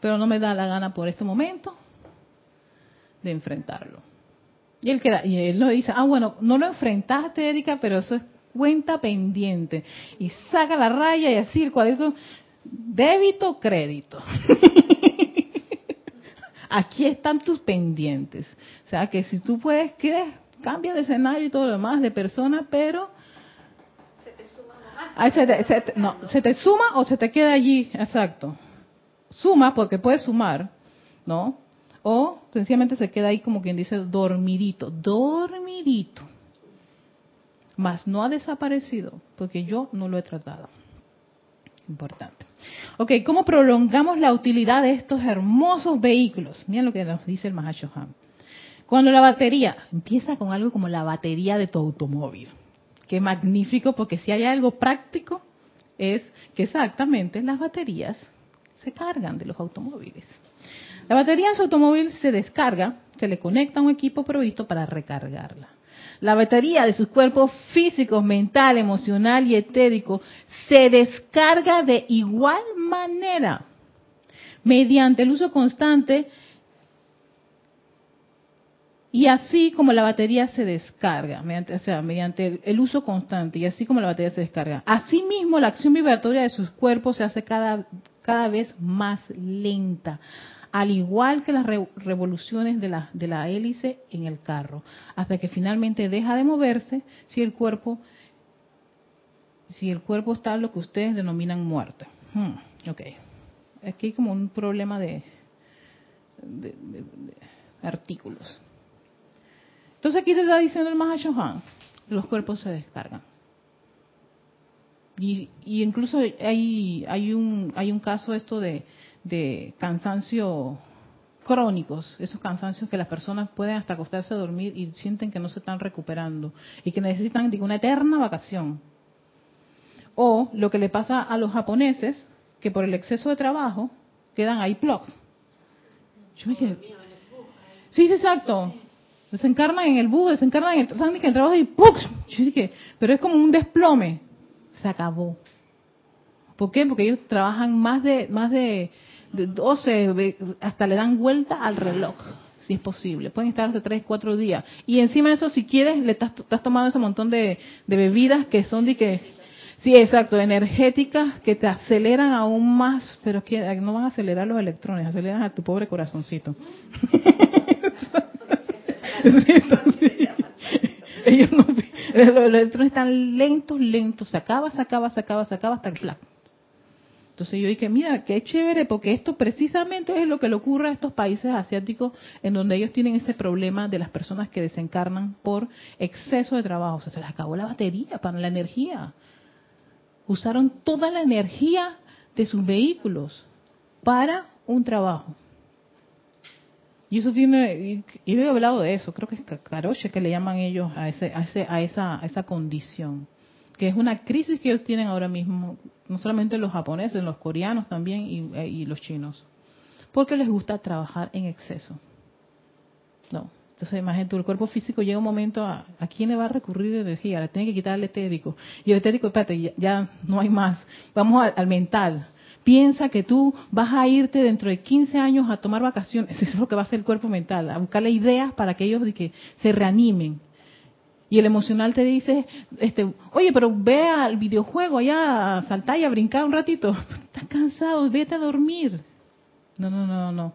Pero no me da la gana por este momento de enfrentarlo. Y él, queda, y él lo dice, ah, bueno, no lo enfrentaste, Erika, pero eso es cuenta pendiente. Y saca la raya y así el cuadrito, débito, crédito. Aquí están tus pendientes. O sea, que si tú puedes, que cambia de escenario y todo lo demás, de persona, pero... Se te suma más. se te, no, se te suma o se te queda allí, exacto. Suma porque puedes sumar, ¿no? O sencillamente se queda ahí como quien dice dormidito, dormidito. Mas no ha desaparecido porque yo no lo he tratado. Importante. Ok, ¿cómo prolongamos la utilidad de estos hermosos vehículos? Miren lo que nos dice el Mahashohan. Cuando la batería, empieza con algo como la batería de tu automóvil. Qué magnífico, porque si hay algo práctico, es que exactamente las baterías se cargan de los automóviles. La batería en su automóvil se descarga, se le conecta a un equipo provisto para recargarla. La batería de sus cuerpos físicos, mental, emocional y etérico se descarga de igual manera mediante el uso constante y así como la batería se descarga, mediante, o sea, mediante el, uso constante y así como la batería se descarga. Asimismo, la acción vibratoria de sus cuerpos se hace cada, cada vez más lenta al igual que las revoluciones de la, de la hélice en el carro, hasta que finalmente deja de moverse si el cuerpo si el cuerpo está lo que ustedes denominan muerte. Hmm, ok. Aquí hay como un problema de, artículos. Entonces aquí te está diciendo el Mahashohan, los cuerpos se descargan. Y, y incluso hay, hay, un, hay un caso esto de, de cansancio crónicos, esos cansancios que las personas pueden hasta acostarse a dormir y sienten que no se están recuperando y que necesitan digo, una eterna vacación. O lo que le pasa a los japoneses, que por el exceso de trabajo quedan ahí plop. Yo dije, sí, exacto. Desencarnan en el bus, desencarnan en el, en el trabajo y ¡pum! Yo dije, pero es como un desplome. Se acabó. ¿Por qué? Porque ellos trabajan más de más de, de 12, hasta le dan vuelta al reloj, si es posible. Pueden estar hasta 3, 4 días. Y encima de eso, si quieres, le estás, estás tomando ese montón de, bebidas que son de que Sí, exacto, energéticas que te aceleran aún más, pero que no van a acelerar los electrones, aceleran a tu pobre corazoncito. Ellos los electrones están lentos, lentos, se acaba, se acaba, se acaba, hasta el flac. Entonces yo dije, mira, qué chévere, porque esto precisamente es lo que le ocurre a estos países asiáticos en donde ellos tienen ese problema de las personas que desencarnan por exceso de trabajo. O sea, se les acabó la batería para la energía usaron toda la energía de sus vehículos para un trabajo. Y eso tiene, y yo he hablado de eso, creo que es caroche que le llaman ellos a, ese, a, ese, a, esa, a esa condición, que es una crisis que ellos tienen ahora mismo, no solamente los japoneses, los coreanos también y, y los chinos, porque les gusta trabajar en exceso. No, entonces, imagínate, el cuerpo físico llega un momento a, ¿a quién le va a recurrir energía? Le tiene que quitar el etérico. Y el etérico, espérate, ya, no hay más. Vamos al, mental. Piensa que tú vas a irte dentro de 15 años a tomar vacaciones. Eso es lo que va a hacer el cuerpo mental, a buscarle ideas para que ellos de que se reanimen. Y el emocional te dice, este, oye, pero ve al videojuego allá a saltar y a brincar un ratito. Estás cansado, vete a dormir. No, no, no, no.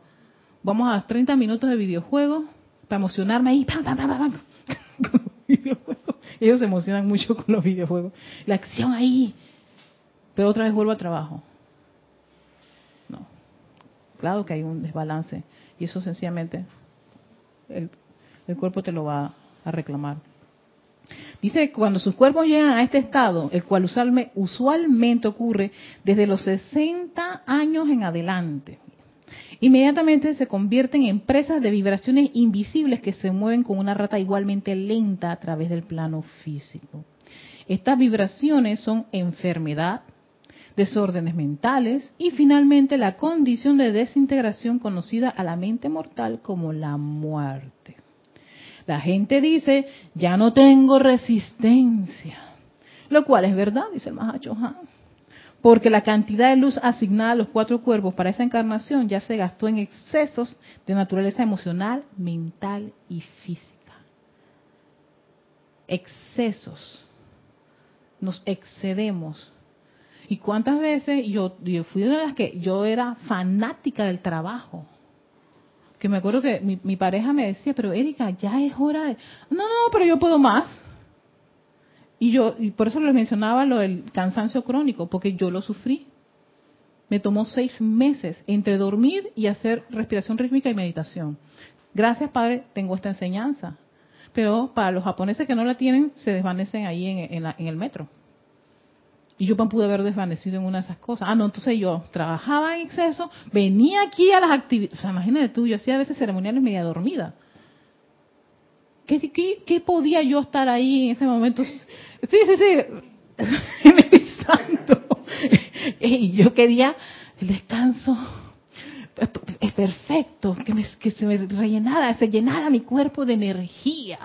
Vamos a 30 minutos de videojuego para emocionarme ahí. Ellos se emocionan mucho con los videojuegos. La acción ahí. Pero otra vez vuelvo a trabajo. No. Claro que hay un desbalance. Y eso sencillamente el cuerpo te lo va a reclamar. Dice que cuando sus cuerpos llegan a este estado, el cual usualmente ocurre desde los 60 años en adelante, Inmediatamente se convierten en presas de vibraciones invisibles que se mueven con una rata igualmente lenta a través del plano físico. Estas vibraciones son enfermedad, desórdenes mentales y finalmente la condición de desintegración conocida a la mente mortal como la muerte. La gente dice, ya no tengo resistencia, lo cual es verdad, dice el Mahacho porque la cantidad de luz asignada a los cuatro cuerpos para esa encarnación ya se gastó en excesos de naturaleza emocional, mental y física. Excesos. Nos excedemos. ¿Y cuántas veces yo, fui una de las que yo era fanática del trabajo? Que me acuerdo que mi, pareja me decía, pero Erika, ya es hora de... No, no, pero yo puedo más. Y yo, y por eso les mencionaba lo del cansancio crónico, porque yo lo sufrí. Me tomó seis meses entre dormir y hacer respiración rítmica y meditación. Gracias, Padre, tengo esta enseñanza. Pero para los japoneses que no la tienen, se desvanecen ahí en, en el metro. Y yo me pude haber desvanecido en una de esas cosas. Ah, no, entonces yo trabajaba en exceso, venía aquí a las actividades. O sea, imagínate tú, yo hacía a veces ceremoniales media dormida. ¿Qué, qué, podía yo estar ahí en ese momento? Sí, sí, sí, meditando. y yo quería el descanso es perfecto, que, me, que se me rellenara, se llenara mi cuerpo de energía.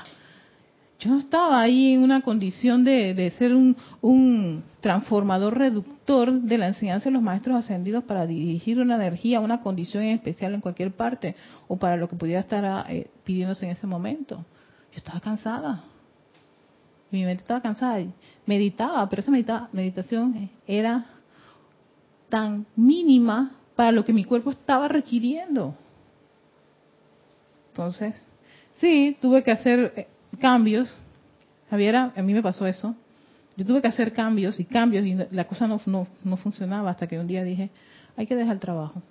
Yo no estaba ahí en una condición de, de ser un, un, transformador reductor de la enseñanza de los maestros ascendidos para dirigir una energía a una condición especial en cualquier parte o para lo que pudiera estar eh, pidiéndose en ese momento. Yo estaba cansada. Mi mente estaba cansada. Meditaba, pero esa meditación era tan mínima para lo que mi cuerpo estaba requiriendo. Entonces, sí, tuve que hacer eh, cambios. Javiera, a mí me pasó eso. Yo tuve que hacer cambios y cambios y la cosa no, no, no funcionaba hasta que un día dije, hay que dejar el trabajo.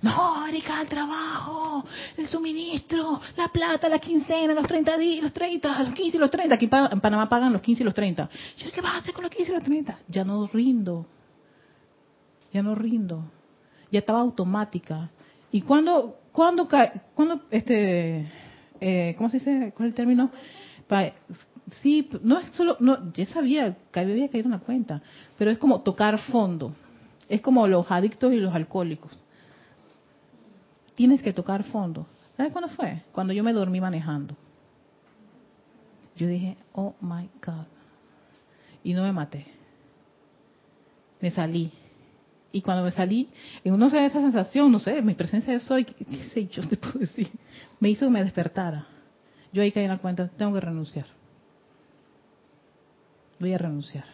No, Erika, el trabajo, el suministro, la plata, la quincena, los 30 días, los 30, los 15 y los 30. Aquí en Panamá pagan los 15 y los 30. Yo, ¿qué vas a hacer con los 15 y los 30? Ya no rindo. Ya no rindo. Ya estaba automática. ¿Y cuando, cuando, cuando este, eh, ¿cómo se dice? ¿Cuál es el término? sí, no es solo, no, ya sabía que había caído una cuenta, pero es como tocar fondo. Es como los adictos y los alcohólicos. Tienes que tocar fondo. ¿Sabes cuándo fue? Cuando yo me dormí manejando. Yo dije, oh my God. Y no me maté. Me salí. Y cuando me salí, no sé, esa sensación, no sé, mi presencia de soy, qué, sé yo te puedo decir, me hizo que me despertara. Yo ahí caí en la cuenta, tengo que renunciar. Voy a renunciar.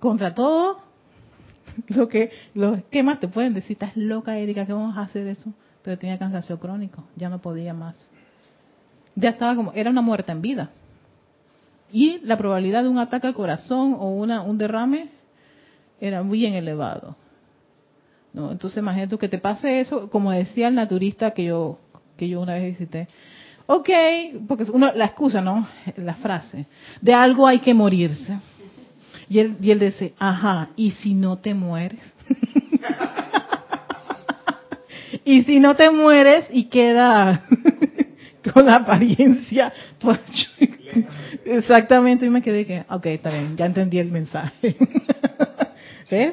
Contra todo, lo que los esquemas te pueden decir, estás loca, Erika, ¿qué vamos a hacer eso? Pero tenía cansancio crónico, ya no podía más. Ya estaba como, era una muerte en vida. Y la probabilidad de un ataque al corazón o una, un derrame era bien elevado. ¿No? Entonces imagínate que te pase eso, como decía el naturista que yo, que yo una vez visité. Ok, porque uno, la excusa, ¿no? La frase. De algo hay que morirse. Y él, y él dice, ajá, ¿y si no te mueres? y si no te mueres y queda con la apariencia, exactamente, y me quedé que, ok, está bien, ya entendí el mensaje.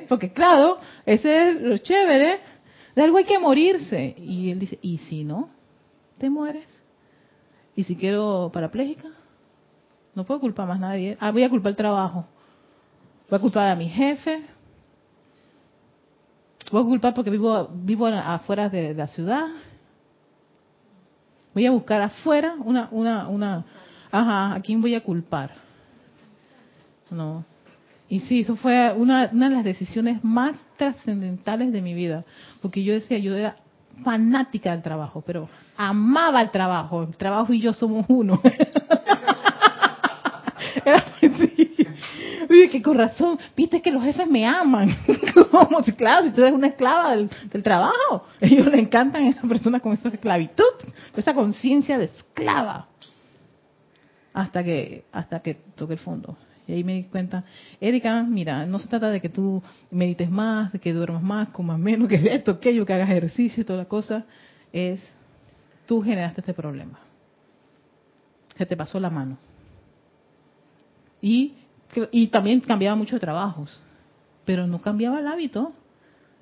Porque claro, ese es lo chévere, de algo hay que morirse. Y él dice, ¿y si no? ¿Te mueres? ¿Y si quiero parapléjica? No puedo culpar más a nadie. Ah, voy a culpar el trabajo. Voy a culpar a mi jefe. Voy a culpar porque vivo, vivo afuera de la ciudad. Voy a buscar afuera una, una, una, ajá, ¿a quién voy a culpar? No. Y sí, eso fue una, una de las decisiones más trascendentales de mi vida, porque yo decía, yo era fanática del trabajo, pero amaba el trabajo, el trabajo y yo somos uno. era así. Oye, que con razón, viste que los jefes me aman. Como claro, si tú eres una esclava del, trabajo, ellos le encantan a esa persona con esa esclavitud, esa conciencia de esclava. Hasta que, hasta que toque el fondo. Y ahí me di cuenta, Erika, mira, no se trata de que tú medites más, de que duermas más, comas menos, que esto, aquello, que hagas ejercicio y toda la cosa. Es, tú generaste este problema. Se te pasó la mano. Y, y también cambiaba mucho de trabajos, pero no cambiaba el hábito.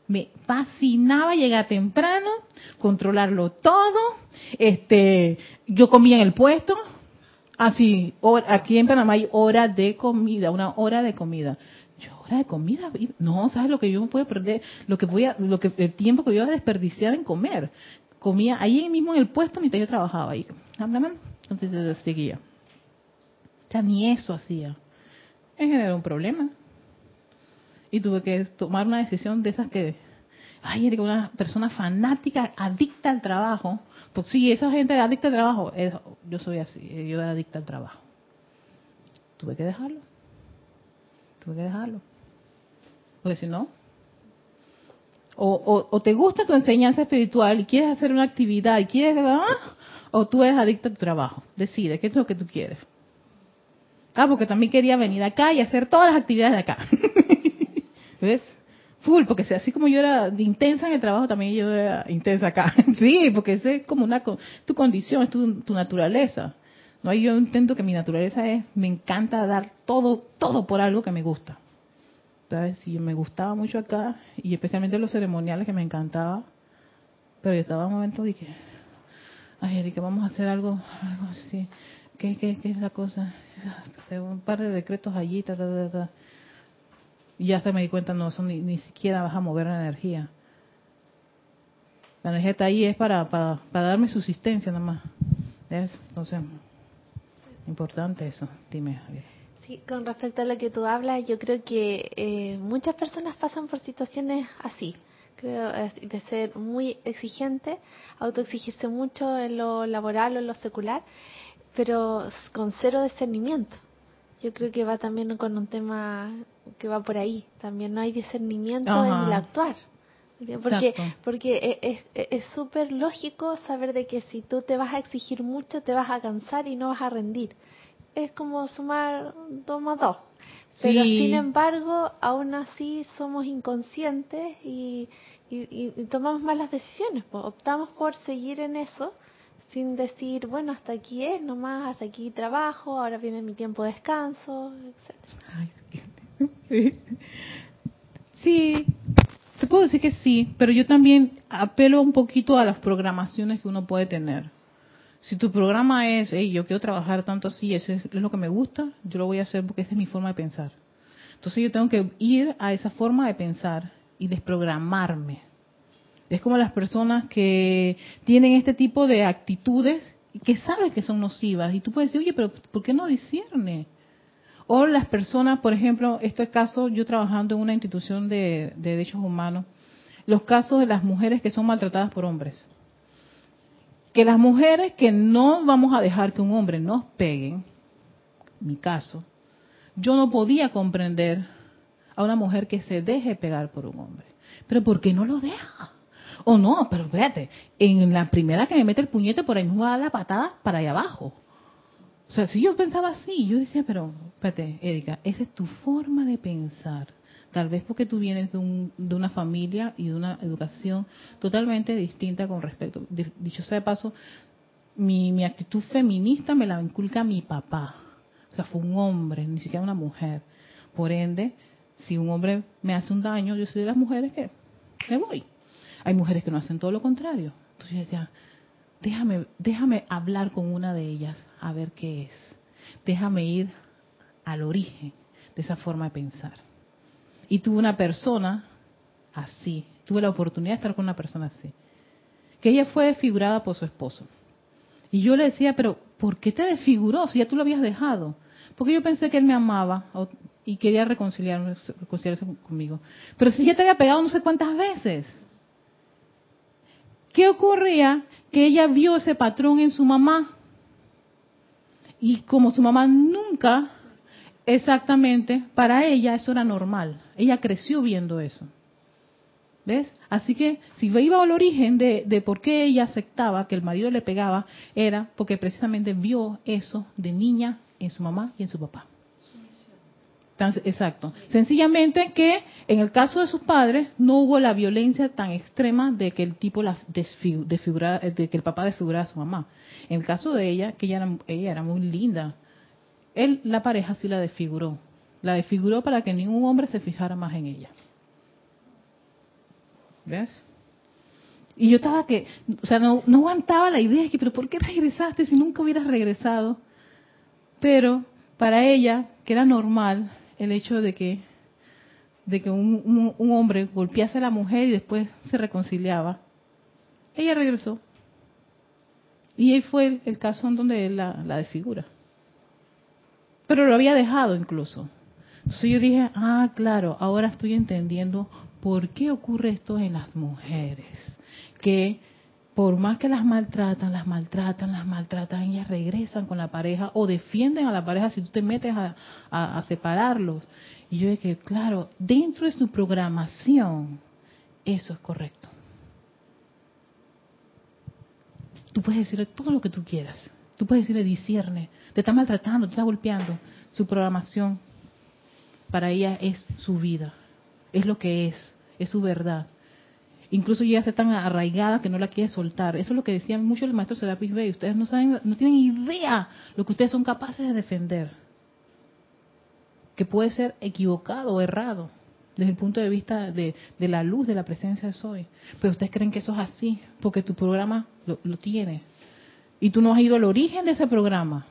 Me fascinaba llegar temprano, controlarlo todo. Este, yo comía en el puesto, Así, ah, aquí en Panamá hay hora de comida, una hora de comida. Yo, hora de comida, no, ¿sabes lo que yo puedo perder? Lo que voy a, lo que, el tiempo que yo voy a desperdiciar en comer. Comía ahí mismo en el puesto mientras yo trabajaba ahí. Entonces seguía. Ni eso hacía. Me generó un problema. Y tuve que tomar una decisión de esas que, ay, era una persona fanática, adicta al trabajo, pues sí, esa gente adicta al trabajo, yo soy así, yo era adicta al trabajo. Tuve que dejarlo. Tuve que dejarlo. Porque si no, o, te gusta tu enseñanza espiritual y quieres hacer una actividad y quieres, ¿verdad? o tú eres adicta a tu trabajo. Decide, ¿qué es lo que tú quieres? Ah, porque también quería venir acá y hacer todas las actividades de acá. ¿Ves? Full, porque así como yo era intensa en el trabajo, también yo era intensa acá. sí, porque es como una tu condición, es tu, naturaleza. No, yo intento que mi naturaleza es, me encanta dar todo, todo por algo que me gusta. ¿Sabes? Si me gustaba mucho acá, y especialmente los ceremoniales que me encantaba, pero yo estaba en un momento de que, ay, Erika, vamos a hacer algo, algo así. ¿Qué, qué, qué es la cosa? Un par de decretos allí, ta, ta, ta, ta y ya se me di cuenta, no, eso ni, siquiera vas a mover la energía. La energía está ahí, es para, para, darme subsistencia nada más. Entonces, importante eso. Dime, Sí, con respecto a lo que tú hablas, yo creo que eh, muchas personas pasan por situaciones así. Creo de ser muy exigente, autoexigirse mucho en lo laboral o en lo secular, pero con cero discernimiento. Yo creo que va también con un tema que va por ahí. También no hay discernimiento en el actuar. Porque, Exacto. porque e- es- es súper lógico saber de que si tú te vas a exigir mucho, te vas a cansar y no vas a rendir. Es como sumar dos más dos. Pero Sí. sin embargo, aún así somos inconscientes y, y- y- y tomamos malas decisiones. pues. Optamos por seguir en eso sin decir, bueno, hasta aquí es nomás, hasta aquí trabajo, ahora viene mi tiempo de descanso, etcétera. Sí, te puedo decir que sí, pero yo también apelo un poquito a las programaciones que uno puede tener. Si tu programa es, hey, yo quiero trabajar tanto así, eso es lo que me gusta, yo lo voy a hacer porque esa es mi forma de pensar. Entonces yo tengo que ir a esa forma de pensar y desprogramarme. Es como las personas que tienen este tipo de actitudes y que sabes que son nocivas y tú puedes decir, oye, pero ¿por qué no discierne? O las personas, por ejemplo, este caso, yo trabajando en una institución de, de derechos humanos, los casos de las mujeres que son maltratadas por hombres. Que las mujeres que no vamos a dejar que un hombre nos pegue, mi caso, yo no podía comprender a una mujer que se deje pegar por un hombre. Pero ¿por qué no lo deja? O no, pero espérate, en la primera que me mete el puñete por ahí me va a dar la patada para allá abajo. O sea, si yo pensaba así, yo decía, pero, espérate, Erika, esa es tu forma de pensar. Tal vez porque tú vienes de, un- de una familia y de una educación totalmente distinta con respecto. di- Dicho sea de paso, mi, mi actitud feminista me la inculca mi papá. O sea, fue un hombre, ni siquiera una mujer. Por ende, si un hombre me hace un daño, yo soy de las mujeres que me voy. Hay mujeres que no hacen todo lo contrario. Entonces yo decía, déjame, déjame hablar con una de ellas a ver qué es. Déjame ir al origen de esa forma de pensar. Y tuve una persona así, tuve la oportunidad de estar con una persona así, que ella fue desfigurada por su esposo. Y yo le decía, pero ¿por qué te desfiguró si ya tú lo habías dejado? Porque yo pensé que él me amaba y quería reconciliarse, reconciliarse conmigo. Pero si ya te había pegado no sé cuántas veces. ¿Qué ocurría? Que ella vio ese patrón en su mamá. Y como su mamá nunca, exactamente, para ella eso era normal. Ella creció viendo eso. ¿Ves? Así que si iba al origen de, de por qué ella aceptaba que el marido le pegaba, era porque precisamente vio eso de niña en su mamá y en su papá. Exacto. Sencillamente que en el caso de sus padres no hubo la violencia tan extrema de que el tipo la desfi- desfigurara- de que el papá desfigurara a su mamá. En el caso de ella, que ella era, ella era muy linda, él, la pareja sí la desfiguró. La desfiguró para que ningún hombre se fijara más en ella. ¿Ves? Y yo estaba que, o sea, no, no aguantaba la idea de que, pero ¿por qué regresaste si nunca hubieras regresado? Pero para ella, que era normal el hecho de que, de que un, un- hombre golpease a la mujer y después se reconciliaba, ella regresó. Y ahí fue el, el caso en donde él la, la desfigura. Pero lo había dejado incluso. Entonces yo dije, ah, claro, ahora estoy entendiendo por qué ocurre esto en las mujeres. Que por más que las maltratan, las maltratan, las maltratan, ellas regresan con la pareja o defienden a la pareja si tú te metes a, separarlos. Y yo dije, claro, dentro de su programación, eso es correcto. Tú puedes decirle todo lo que tú quieras. Tú puedes decirle discierne, te está maltratando, te está golpeando. Su programación para ella es su vida, es lo que es, es su verdad. Incluso ya está tan arraigada que no la quiere soltar. Eso es lo que decían muchos los maestros Serapis Bey. Ustedes no saben, no tienen idea lo que ustedes son capaces de defender. Que puede ser equivocado o errado desde el punto de vista de, de la luz de la presencia de Soy. Pero ustedes creen que eso es así, porque tu programa lo, lo tiene. Y tú no has ido al origen de ese programa.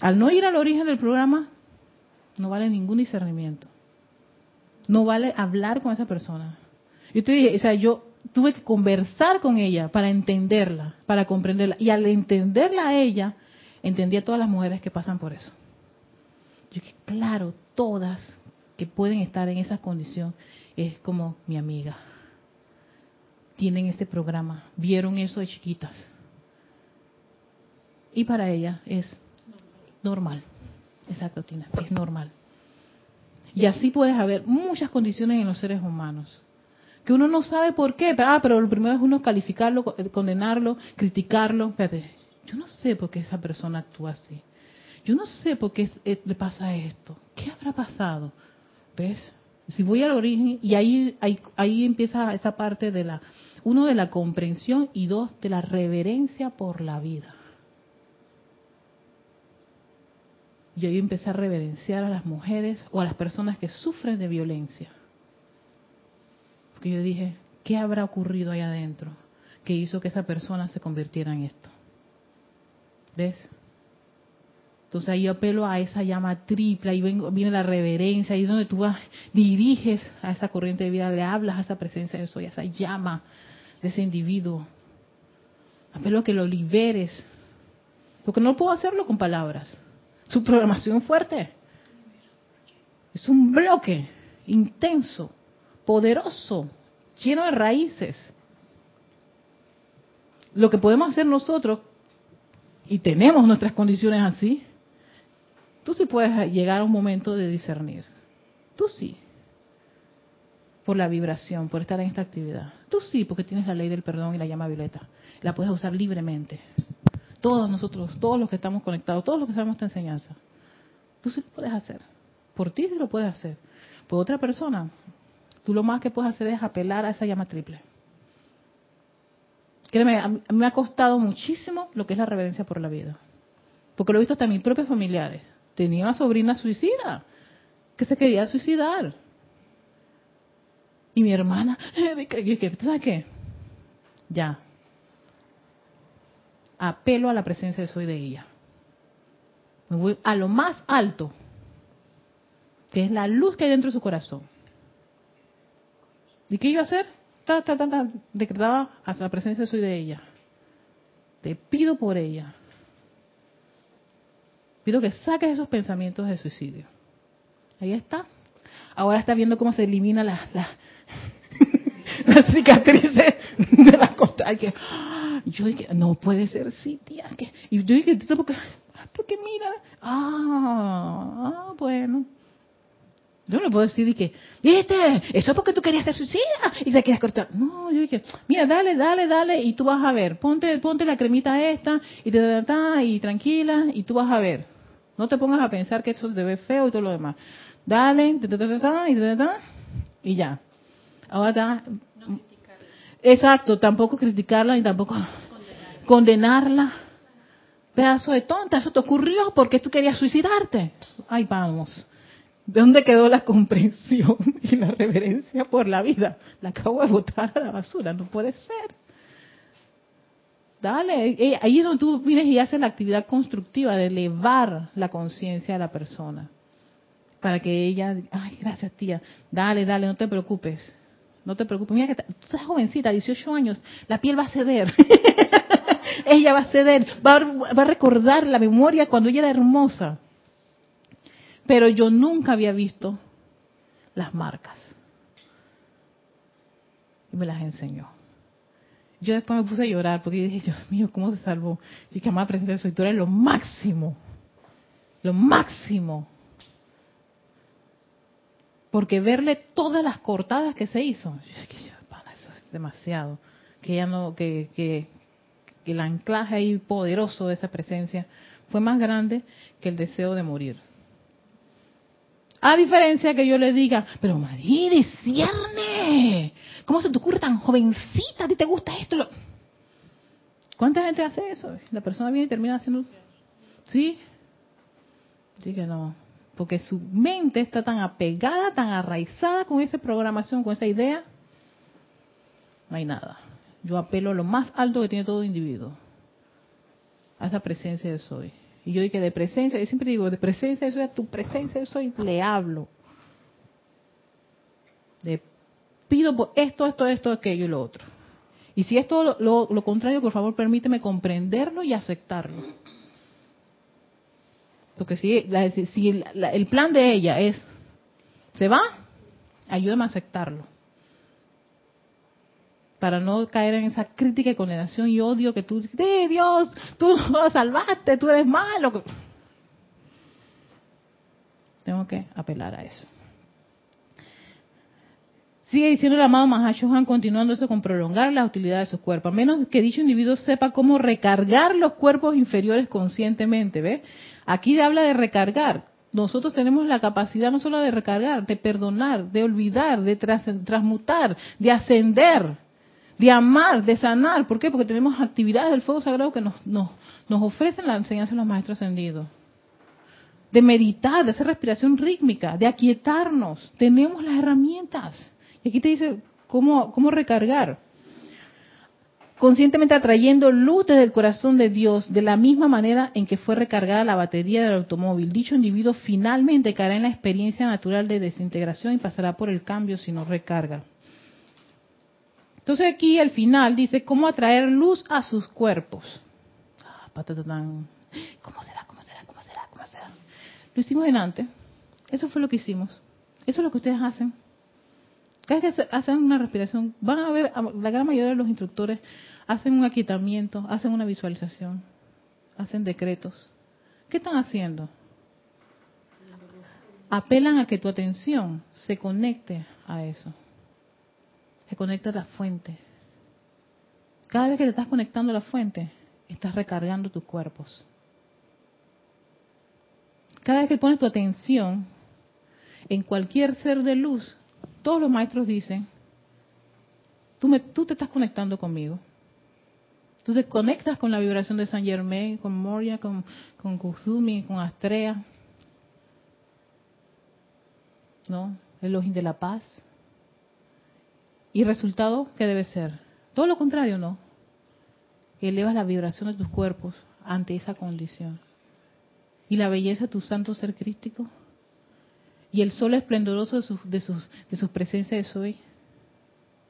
Al no ir al origen del programa, no vale ningún discernimiento. No vale hablar con esa persona. Yo te dije, o sea, yo tuve que conversar con ella para entenderla, para comprenderla. Y al entenderla a ella, entendí a todas las mujeres que pasan por eso. Yo dije, claro, todas que pueden estar en esa condición es como mi amiga. Tienen este programa, vieron eso de chiquitas. Y para ella es normal. Exacto, Tina, es normal. Y así puedes haber muchas condiciones en los seres humanos que uno no sabe por qué. Pero, ah, pero lo primero es uno calificarlo, condenarlo, criticarlo. Espérate, yo no sé por qué esa persona actúa así. Yo no sé por qué le pasa esto. ¿Qué habrá pasado? ¿Ves? Si voy al origen, y ahí, ahí, ahí empieza esa parte de la, uno, de la comprensión y dos, de la reverencia por la vida. Y ahí empecé a reverenciar a las mujeres o a las personas que sufren de violencia. Porque yo dije, ¿qué habrá ocurrido ahí adentro que hizo que esa persona se convirtiera en esto? ¿Ves? Entonces ahí yo apelo a esa llama triple, ahí viene la reverencia, ahí es donde tú vas, diriges a esa corriente de vida, le hablas a esa presencia de soy, a esa llama de ese individuo. Apelo a que lo liberes, porque no puedo hacerlo con palabras. Su programación fuerte. Es un bloque intenso, poderoso, lleno de raíces. Lo que podemos hacer nosotros, y tenemos nuestras condiciones así, Tú sí puedes llegar a un momento de discernir. Tú sí. Por la vibración, por estar en esta actividad. Tú sí, porque tienes la ley del perdón y la llama violeta. La puedes usar libremente. Todos nosotros, todos los que estamos conectados, todos los que sabemos esta enseñanza. Tú sí lo puedes hacer. Por ti sí lo puedes hacer. Por otra persona, tú lo más que puedes hacer es apelar a esa llama triple. Créeme, a mí me ha costado muchísimo lo que es la reverencia por la vida. Porque lo he visto hasta en mis propios familiares tenía una sobrina suicida que se quería suicidar. Y mi hermana, ¿tú sabes qué? Ya. Apelo a la presencia de soy de ella. Me voy a lo más alto, que es la luz que hay dentro de su corazón. ¿Y qué iba a hacer? Ta, ta, ta, decretaba a la presencia soy de ella. Te pido por ella Pido que saques esos pensamientos de suicidio. Ahí está. Ahora está viendo cómo se elimina la, la, cicatrices de la costa. Que, yo dije, no puede ser, sí, tía. Que, y yo dije, porque, porque mira, ah, ah, bueno. Yo no le puedo decir que, viste, eso es porque tú querías ser suicida y te quieres cortar. No, yo dije, mira, dale, dale, dale y tú vas a ver. Ponte, ponte la cremita esta y te da y tranquila y tú vas a ver. No te pongas a pensar que esto se ve feo y todo lo demás. Dale, y, y ya. Ahora está. Exacto, tampoco criticarla ni tampoco condenarla. Pedazo de tonta, eso te ocurrió porque tú querías suicidarte. Ay, vamos. ¿De dónde quedó la comprensión y la reverencia por la vida? La acabo de botar a la basura, no puede ser. Dale, eh, ahí es donde tú vienes y haces la actividad constructiva de elevar la conciencia de la persona. Para que ella, ay, gracias tía, dale, dale, no te preocupes. No te preocupes, mira que estás jovencita, 18 años, la piel va a ceder. ella va a ceder, va a recordar la memoria cuando ella era hermosa. Pero yo nunca había visto las marcas. Y me las enseñó yo después me puse a llorar porque dije, Dios mío, ¿cómo se salvó? Y que más presente su historia es lo máximo. Lo máximo. Porque verle todas las cortadas que se hizo, eso es demasiado. Que ya no, que, que, que el anclaje ahí poderoso de esa presencia fue más grande que el deseo de morir. A diferencia que yo le diga, pero María, discierne. ¿Cómo se te ocurre tan jovencita? ¿A ti te gusta esto? ¿Cuánta gente hace eso? La persona viene y termina haciendo... ¿Sí? Sí que no. Porque su mente está tan apegada, tan arraizada con esa programación, con esa idea. No hay nada. Yo apelo a lo más alto que tiene todo individuo. A esa presencia de soy. Y yo dije, de presencia, yo siempre digo, de presencia, eso es tu presencia, eso soy, le hablo. Le pido por esto, esto, esto, aquello y lo otro. Y si es todo lo, contrario, por favor, permíteme comprenderlo y aceptarlo. Porque si, si el plan de ella es, ¿se va? Ayúdame a aceptarlo para no caer en esa crítica y condenación y odio que tú dices, Dios, tú lo salvaste, tú eres malo. Tengo que apelar a eso. Sigue diciendo el amado Mahashohan, continuando eso con prolongar la utilidad de sus cuerpos, a menos que dicho individuo sepa cómo recargar los cuerpos inferiores conscientemente, ¿ve? Aquí habla de recargar. Nosotros tenemos la capacidad no solo de recargar, de perdonar, de olvidar, de transmutar, de ascender, de amar, de sanar. ¿Por qué? Porque tenemos actividades del fuego sagrado que nos, nos, nos ofrecen la enseñanza de los maestros ascendidos de meditar, de hacer respiración rítmica, de aquietarnos. Tenemos las herramientas. Y aquí te dice cómo, cómo recargar. Conscientemente atrayendo luz desde el corazón de Dios, de la misma manera en que fue recargada la batería del automóvil. Dicho individuo finalmente caerá en la experiencia natural de desintegración y pasará por el cambio si no recarga. Entonces aquí al final dice cómo atraer luz a sus cuerpos. Ah, ¿Cómo será? ¿Cómo será? ¿Cómo será? ¿Cómo será? Lo hicimos en antes. Eso fue lo que hicimos. Eso es lo que ustedes hacen. Cada vez que hacen una respiración, van a ver, la gran mayoría de los instructores hacen un aquietamiento, hacen una visualización, hacen decretos. ¿Qué están haciendo? Apelan a que tu atención se conecte a eso. Se conecte a la fuente. Cada vez que te estás conectando a la fuente, estás recargando tus cuerpos. Cada vez que pones tu atención en cualquier ser de luz, todos los maestros dicen, tú, me, te estás conectando conmigo. Tú te conectas con la vibración de San Germain, con Moria, con, con Kuzumi, con Astrea. ¿No? El ojín de la paz. ¿Y resultado qué debe ser? Todo lo contrario, ¿no? Elevas la vibración de tus cuerpos ante esa condición. ¿Y la belleza de tu santo ser crístico? y el sol esplendoroso de sus, de sus, de sus presencias de hoy.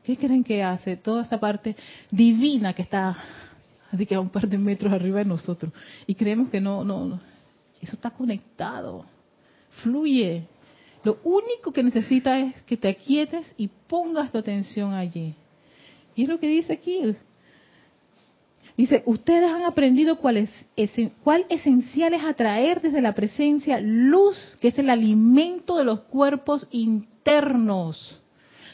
¿Qué creen que hace toda esta parte divina que está que a un par de metros arriba de nosotros? Y creemos que no, no, eso está conectado, fluye. Lo único que necesita es que te aquietes y pongas tu atención allí. Y es lo que dice aquí, Dice, ustedes han aprendido cuál, es, cuál esencial es atraer desde la presencia luz, que es el alimento de los cuerpos internos.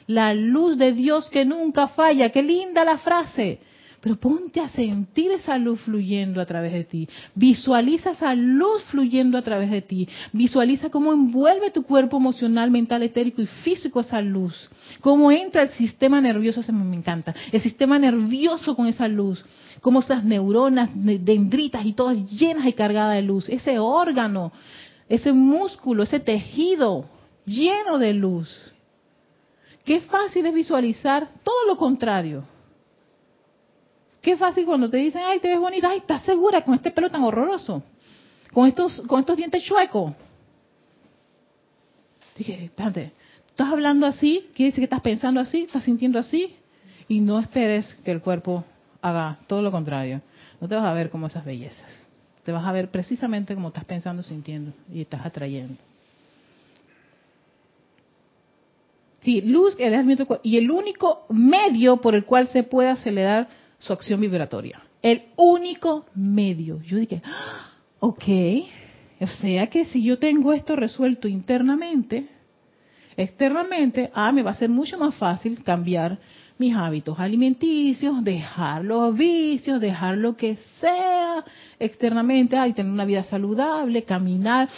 La luz de Dios que nunca falla. Qué linda la frase. Pero ponte a sentir esa luz fluyendo a través de ti. Visualiza esa luz fluyendo a través de ti. Visualiza cómo envuelve tu cuerpo emocional, mental, etérico y físico esa luz. Cómo entra el sistema nervioso, eso me encanta. El sistema nervioso con esa luz. Cómo esas neuronas, dendritas y todas llenas y cargadas de luz. Ese órgano, ese músculo, ese tejido lleno de luz. Qué fácil es visualizar todo lo contrario Qué fácil cuando te dicen, ay, te ves bonita, ay, ¿estás segura con este pelo tan horroroso? Con estos, con estos dientes chuecos. Dije, espérate, estás hablando así, quiere decir que estás pensando así, estás sintiendo así, y no esperes que el cuerpo haga todo lo contrario. No te vas a ver como esas bellezas. Te vas a ver precisamente como estás pensando, sintiendo y estás atrayendo. Sí, luz y el único medio por el cual se puede acelerar su acción vibratoria. El único medio. Yo dije, ah, ok, o sea que si yo tengo esto resuelto internamente, externamente, ah, me va a ser mucho más fácil cambiar mis hábitos alimenticios, dejar los vicios, dejar lo que sea externamente, ay, tener una vida saludable, caminar,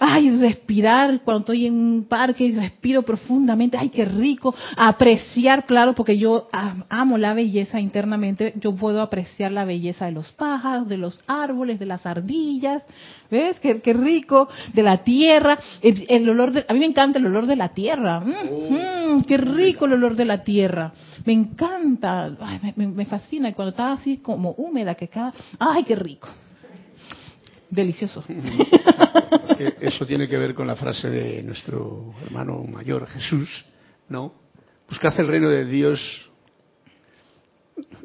ay, respirar cuando estoy en un parque y respiro profundamente, ay, qué rico, apreciar, claro, porque yo amo la belleza internamente, yo puedo apreciar la belleza de los pájaros, de los árboles, de las ardillas, ¿ves? Qué, qué rico, de la tierra, el, olor de, a mí me encanta el olor de la tierra, mm, mm, qué rico el olor de la tierra, me encanta, me, me, fascina cuando está así como húmeda, que cada, ay, qué rico delicioso. Eso tiene que ver con la frase de nuestro hermano mayor Jesús, ¿no? Buscad el reino de Dios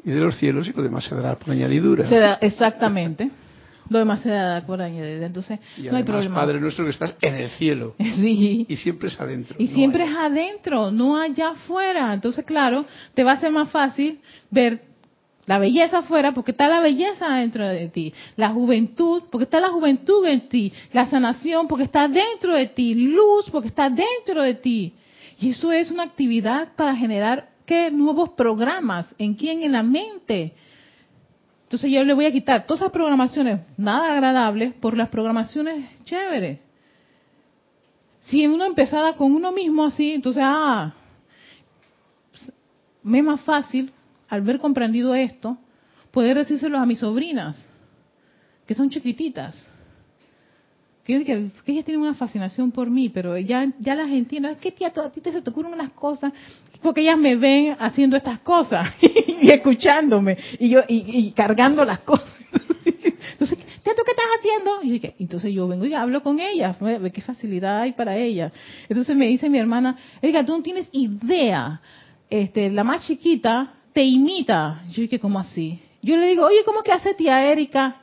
y de los cielos y lo demás se dará por añadidura. exactamente. Lo demás se dará por añadidura. Entonces, no hay problema. Padre nuestro que estás en el cielo. Sí. Y siempre es adentro. Y siempre es adentro, no allá afuera. Entonces, claro, te va a ser más fácil ver la belleza afuera, porque está la belleza dentro de ti. La juventud, porque está la juventud en ti. La sanación, porque está dentro de ti. Luz, porque está dentro de ti. Y eso es una actividad para generar ¿qué? nuevos programas. ¿En quién? En la mente. Entonces yo le voy a quitar todas esas programaciones nada agradables por las programaciones chéveres. Si uno empezara con uno mismo así, entonces, ah, me es más fácil, al ver comprendido esto, poder decírselo a mis sobrinas, que son chiquititas. Que, que, que, ellas tienen una fascinación por mí, pero ya, ya las entiendo. Es que tía, a ti te se te ocurren unas cosas, porque ellas me ven haciendo estas cosas y escuchándome y yo y, y cargando las cosas. Entonces, ¿tú qué estás haciendo? Y yo, entonces yo vengo y hablo con ellas, ve qué facilidad hay para ellas. Entonces me dice mi hermana, Erika, tú no tienes idea, este, la más chiquita te imita. Yo dije, ¿cómo así? Yo le digo, oye, ¿cómo que hace tía Erika?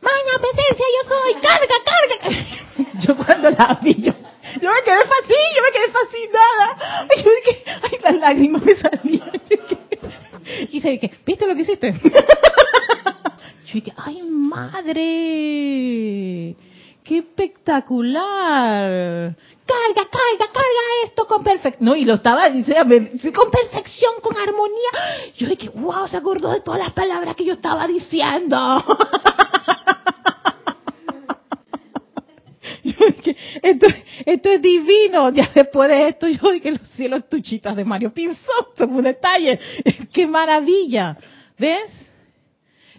Magna presencia, yo soy, carga, carga. yo cuando la vi, yo, yo me quedé fácil, yo me quedé fascinada. Yo dije, ay, las lágrimas me salían. Y dice, ¿viste lo que hiciste? Yo dije, ay, madre, qué espectacular. Carga, carga, carga esto con perfección. No, y lo estaba diciendo con perfección, con armonía. Yo dije, wow, se acordó de todas las palabras que yo estaba diciendo. Yo dije, esto, esto es divino. Ya después de esto, yo dije, los cielos tuchitas de Mario Pinzón, un detalle. Qué maravilla. ¿Ves?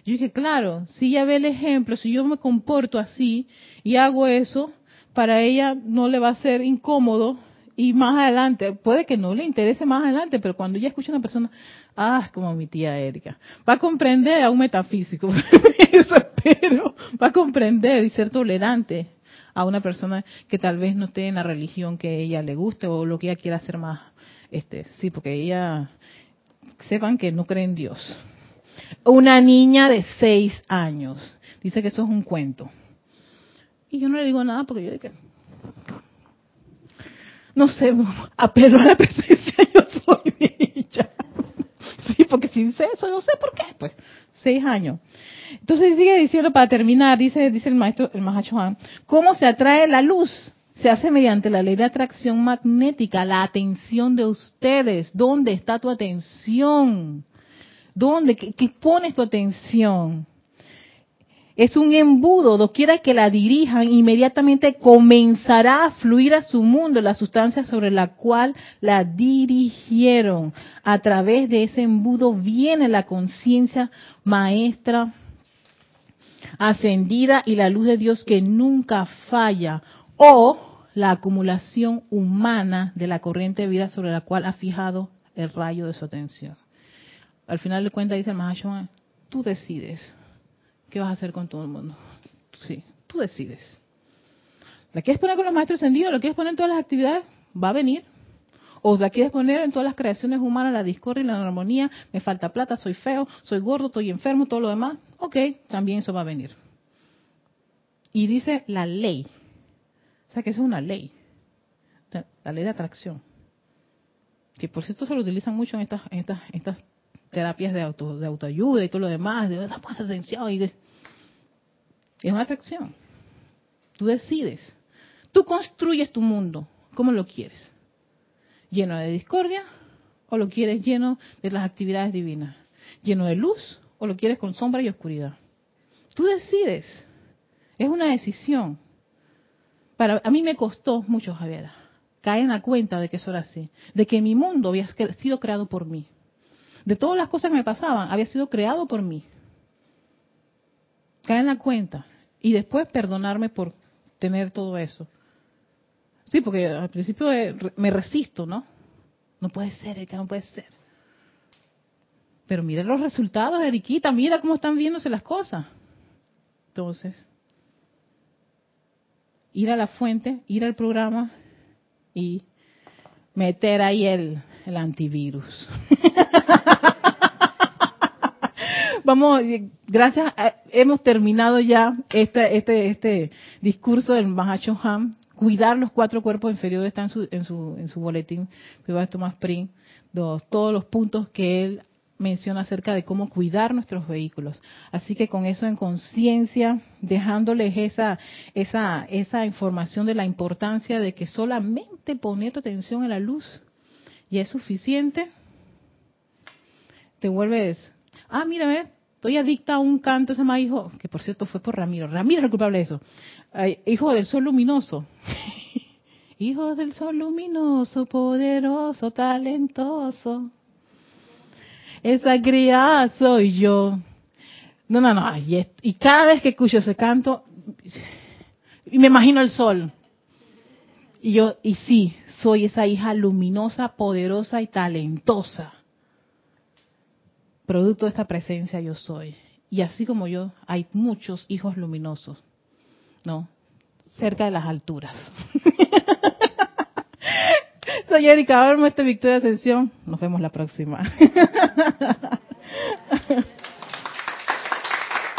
Yo dije, claro, si ella ve el ejemplo, si yo me comporto así y hago eso, para ella no le va a ser incómodo y más adelante, puede que no le interese más adelante, pero cuando ella escucha a una persona, ah, como mi tía Erika, va a comprender a un metafísico, eso espero, va a comprender y ser tolerante a una persona que tal vez no esté en la religión que ella le guste o lo que ella quiera hacer más, este, sí, porque ella, sepan que no cree en Dios. Una niña de seis años, dice que eso es un cuento. Y yo no le digo nada porque yo dije, no sé, apelo a la presencia, yo soy ella. Sí, porque si dice eso, no sé por qué, pues, seis años. Entonces sigue diciendo para terminar, dice, dice el maestro, el Mahachohan, ¿cómo se atrae la luz? Se hace mediante la ley de atracción magnética, la atención de ustedes. ¿Dónde está tu atención? ¿Dónde? ¿Qué, qué pones tu atención? Es un embudo, doquiera que la dirijan, inmediatamente comenzará a fluir a su mundo la sustancia sobre la cual la dirigieron. A través de ese embudo viene la conciencia maestra ascendida y la luz de Dios que nunca falla, o la acumulación humana de la corriente de vida sobre la cual ha fijado el rayo de su atención. Al final de cuentas dice el Mahashoggi, tú decides qué vas a hacer con todo el mundo. Sí, tú decides. ¿La quieres poner con los maestros encendidos? ¿La quieres poner en todas las actividades? Va a venir. O la quieres poner en todas las creaciones humanas, la discordia y la armonía, me falta plata, soy feo, soy gordo, estoy enfermo, todo lo demás. Ok, también eso va a venir. Y dice la ley. O sea que eso es una ley. La ley de atracción. Que por cierto se lo utilizan mucho en estas, en estas, estas terapias de, auto, de autoayuda y todo lo demás. De, atención y de, es una atracción. Tú decides. Tú construyes tu mundo. ¿Cómo lo quieres? ¿Lleno de discordia o lo quieres lleno de las actividades divinas? ¿Lleno de luz o lo quieres con sombra y oscuridad? Tú decides. Es una decisión. Para a mí me costó mucho, Javiera, caer en la cuenta de que eso era así, de que mi mundo había sido creado por mí. De todas las cosas que me pasaban, había sido creado por mí. Caer en la cuenta y después perdonarme por tener todo eso. Sí, porque al principio me resisto, ¿no? No puede ser, Erika, no puede ser. Pero mira los resultados, Eriquita, mira cómo están viéndose las cosas. Entonces, ir a la fuente, ir al programa y meter ahí el, el antivirus. Vamos, gracias, hemos terminado ya este, este, este discurso del Mahachohan cuidar los cuatro cuerpos inferiores está en su, en su, en su boletín, Tomás Pring, todos los puntos que él menciona acerca de cómo cuidar nuestros vehículos. Así que con eso en conciencia, dejándoles esa, esa, esa información de la importancia de que solamente poner atención en la luz y es suficiente, te vuelves, ah, mira, ve, estoy adicta a un canto, se llama hijo, que por cierto fue por Ramiro, Ramiro es el culpable de eso, hijo del sol luminoso. hijo del sol luminoso, poderoso, talentoso esa criada soy yo. No, no, no. Y, cada vez que escucho ese canto, me imagino el sol. Y yo, y sí, soy esa hija luminosa, poderosa y talentosa. Producto de esta presencia yo soy. Y así como yo, hay muchos hijos luminosos, ¿no? Cerca de las alturas. Soy Erika Olmo, esta Victoria Ascensión. Nos vemos la próxima.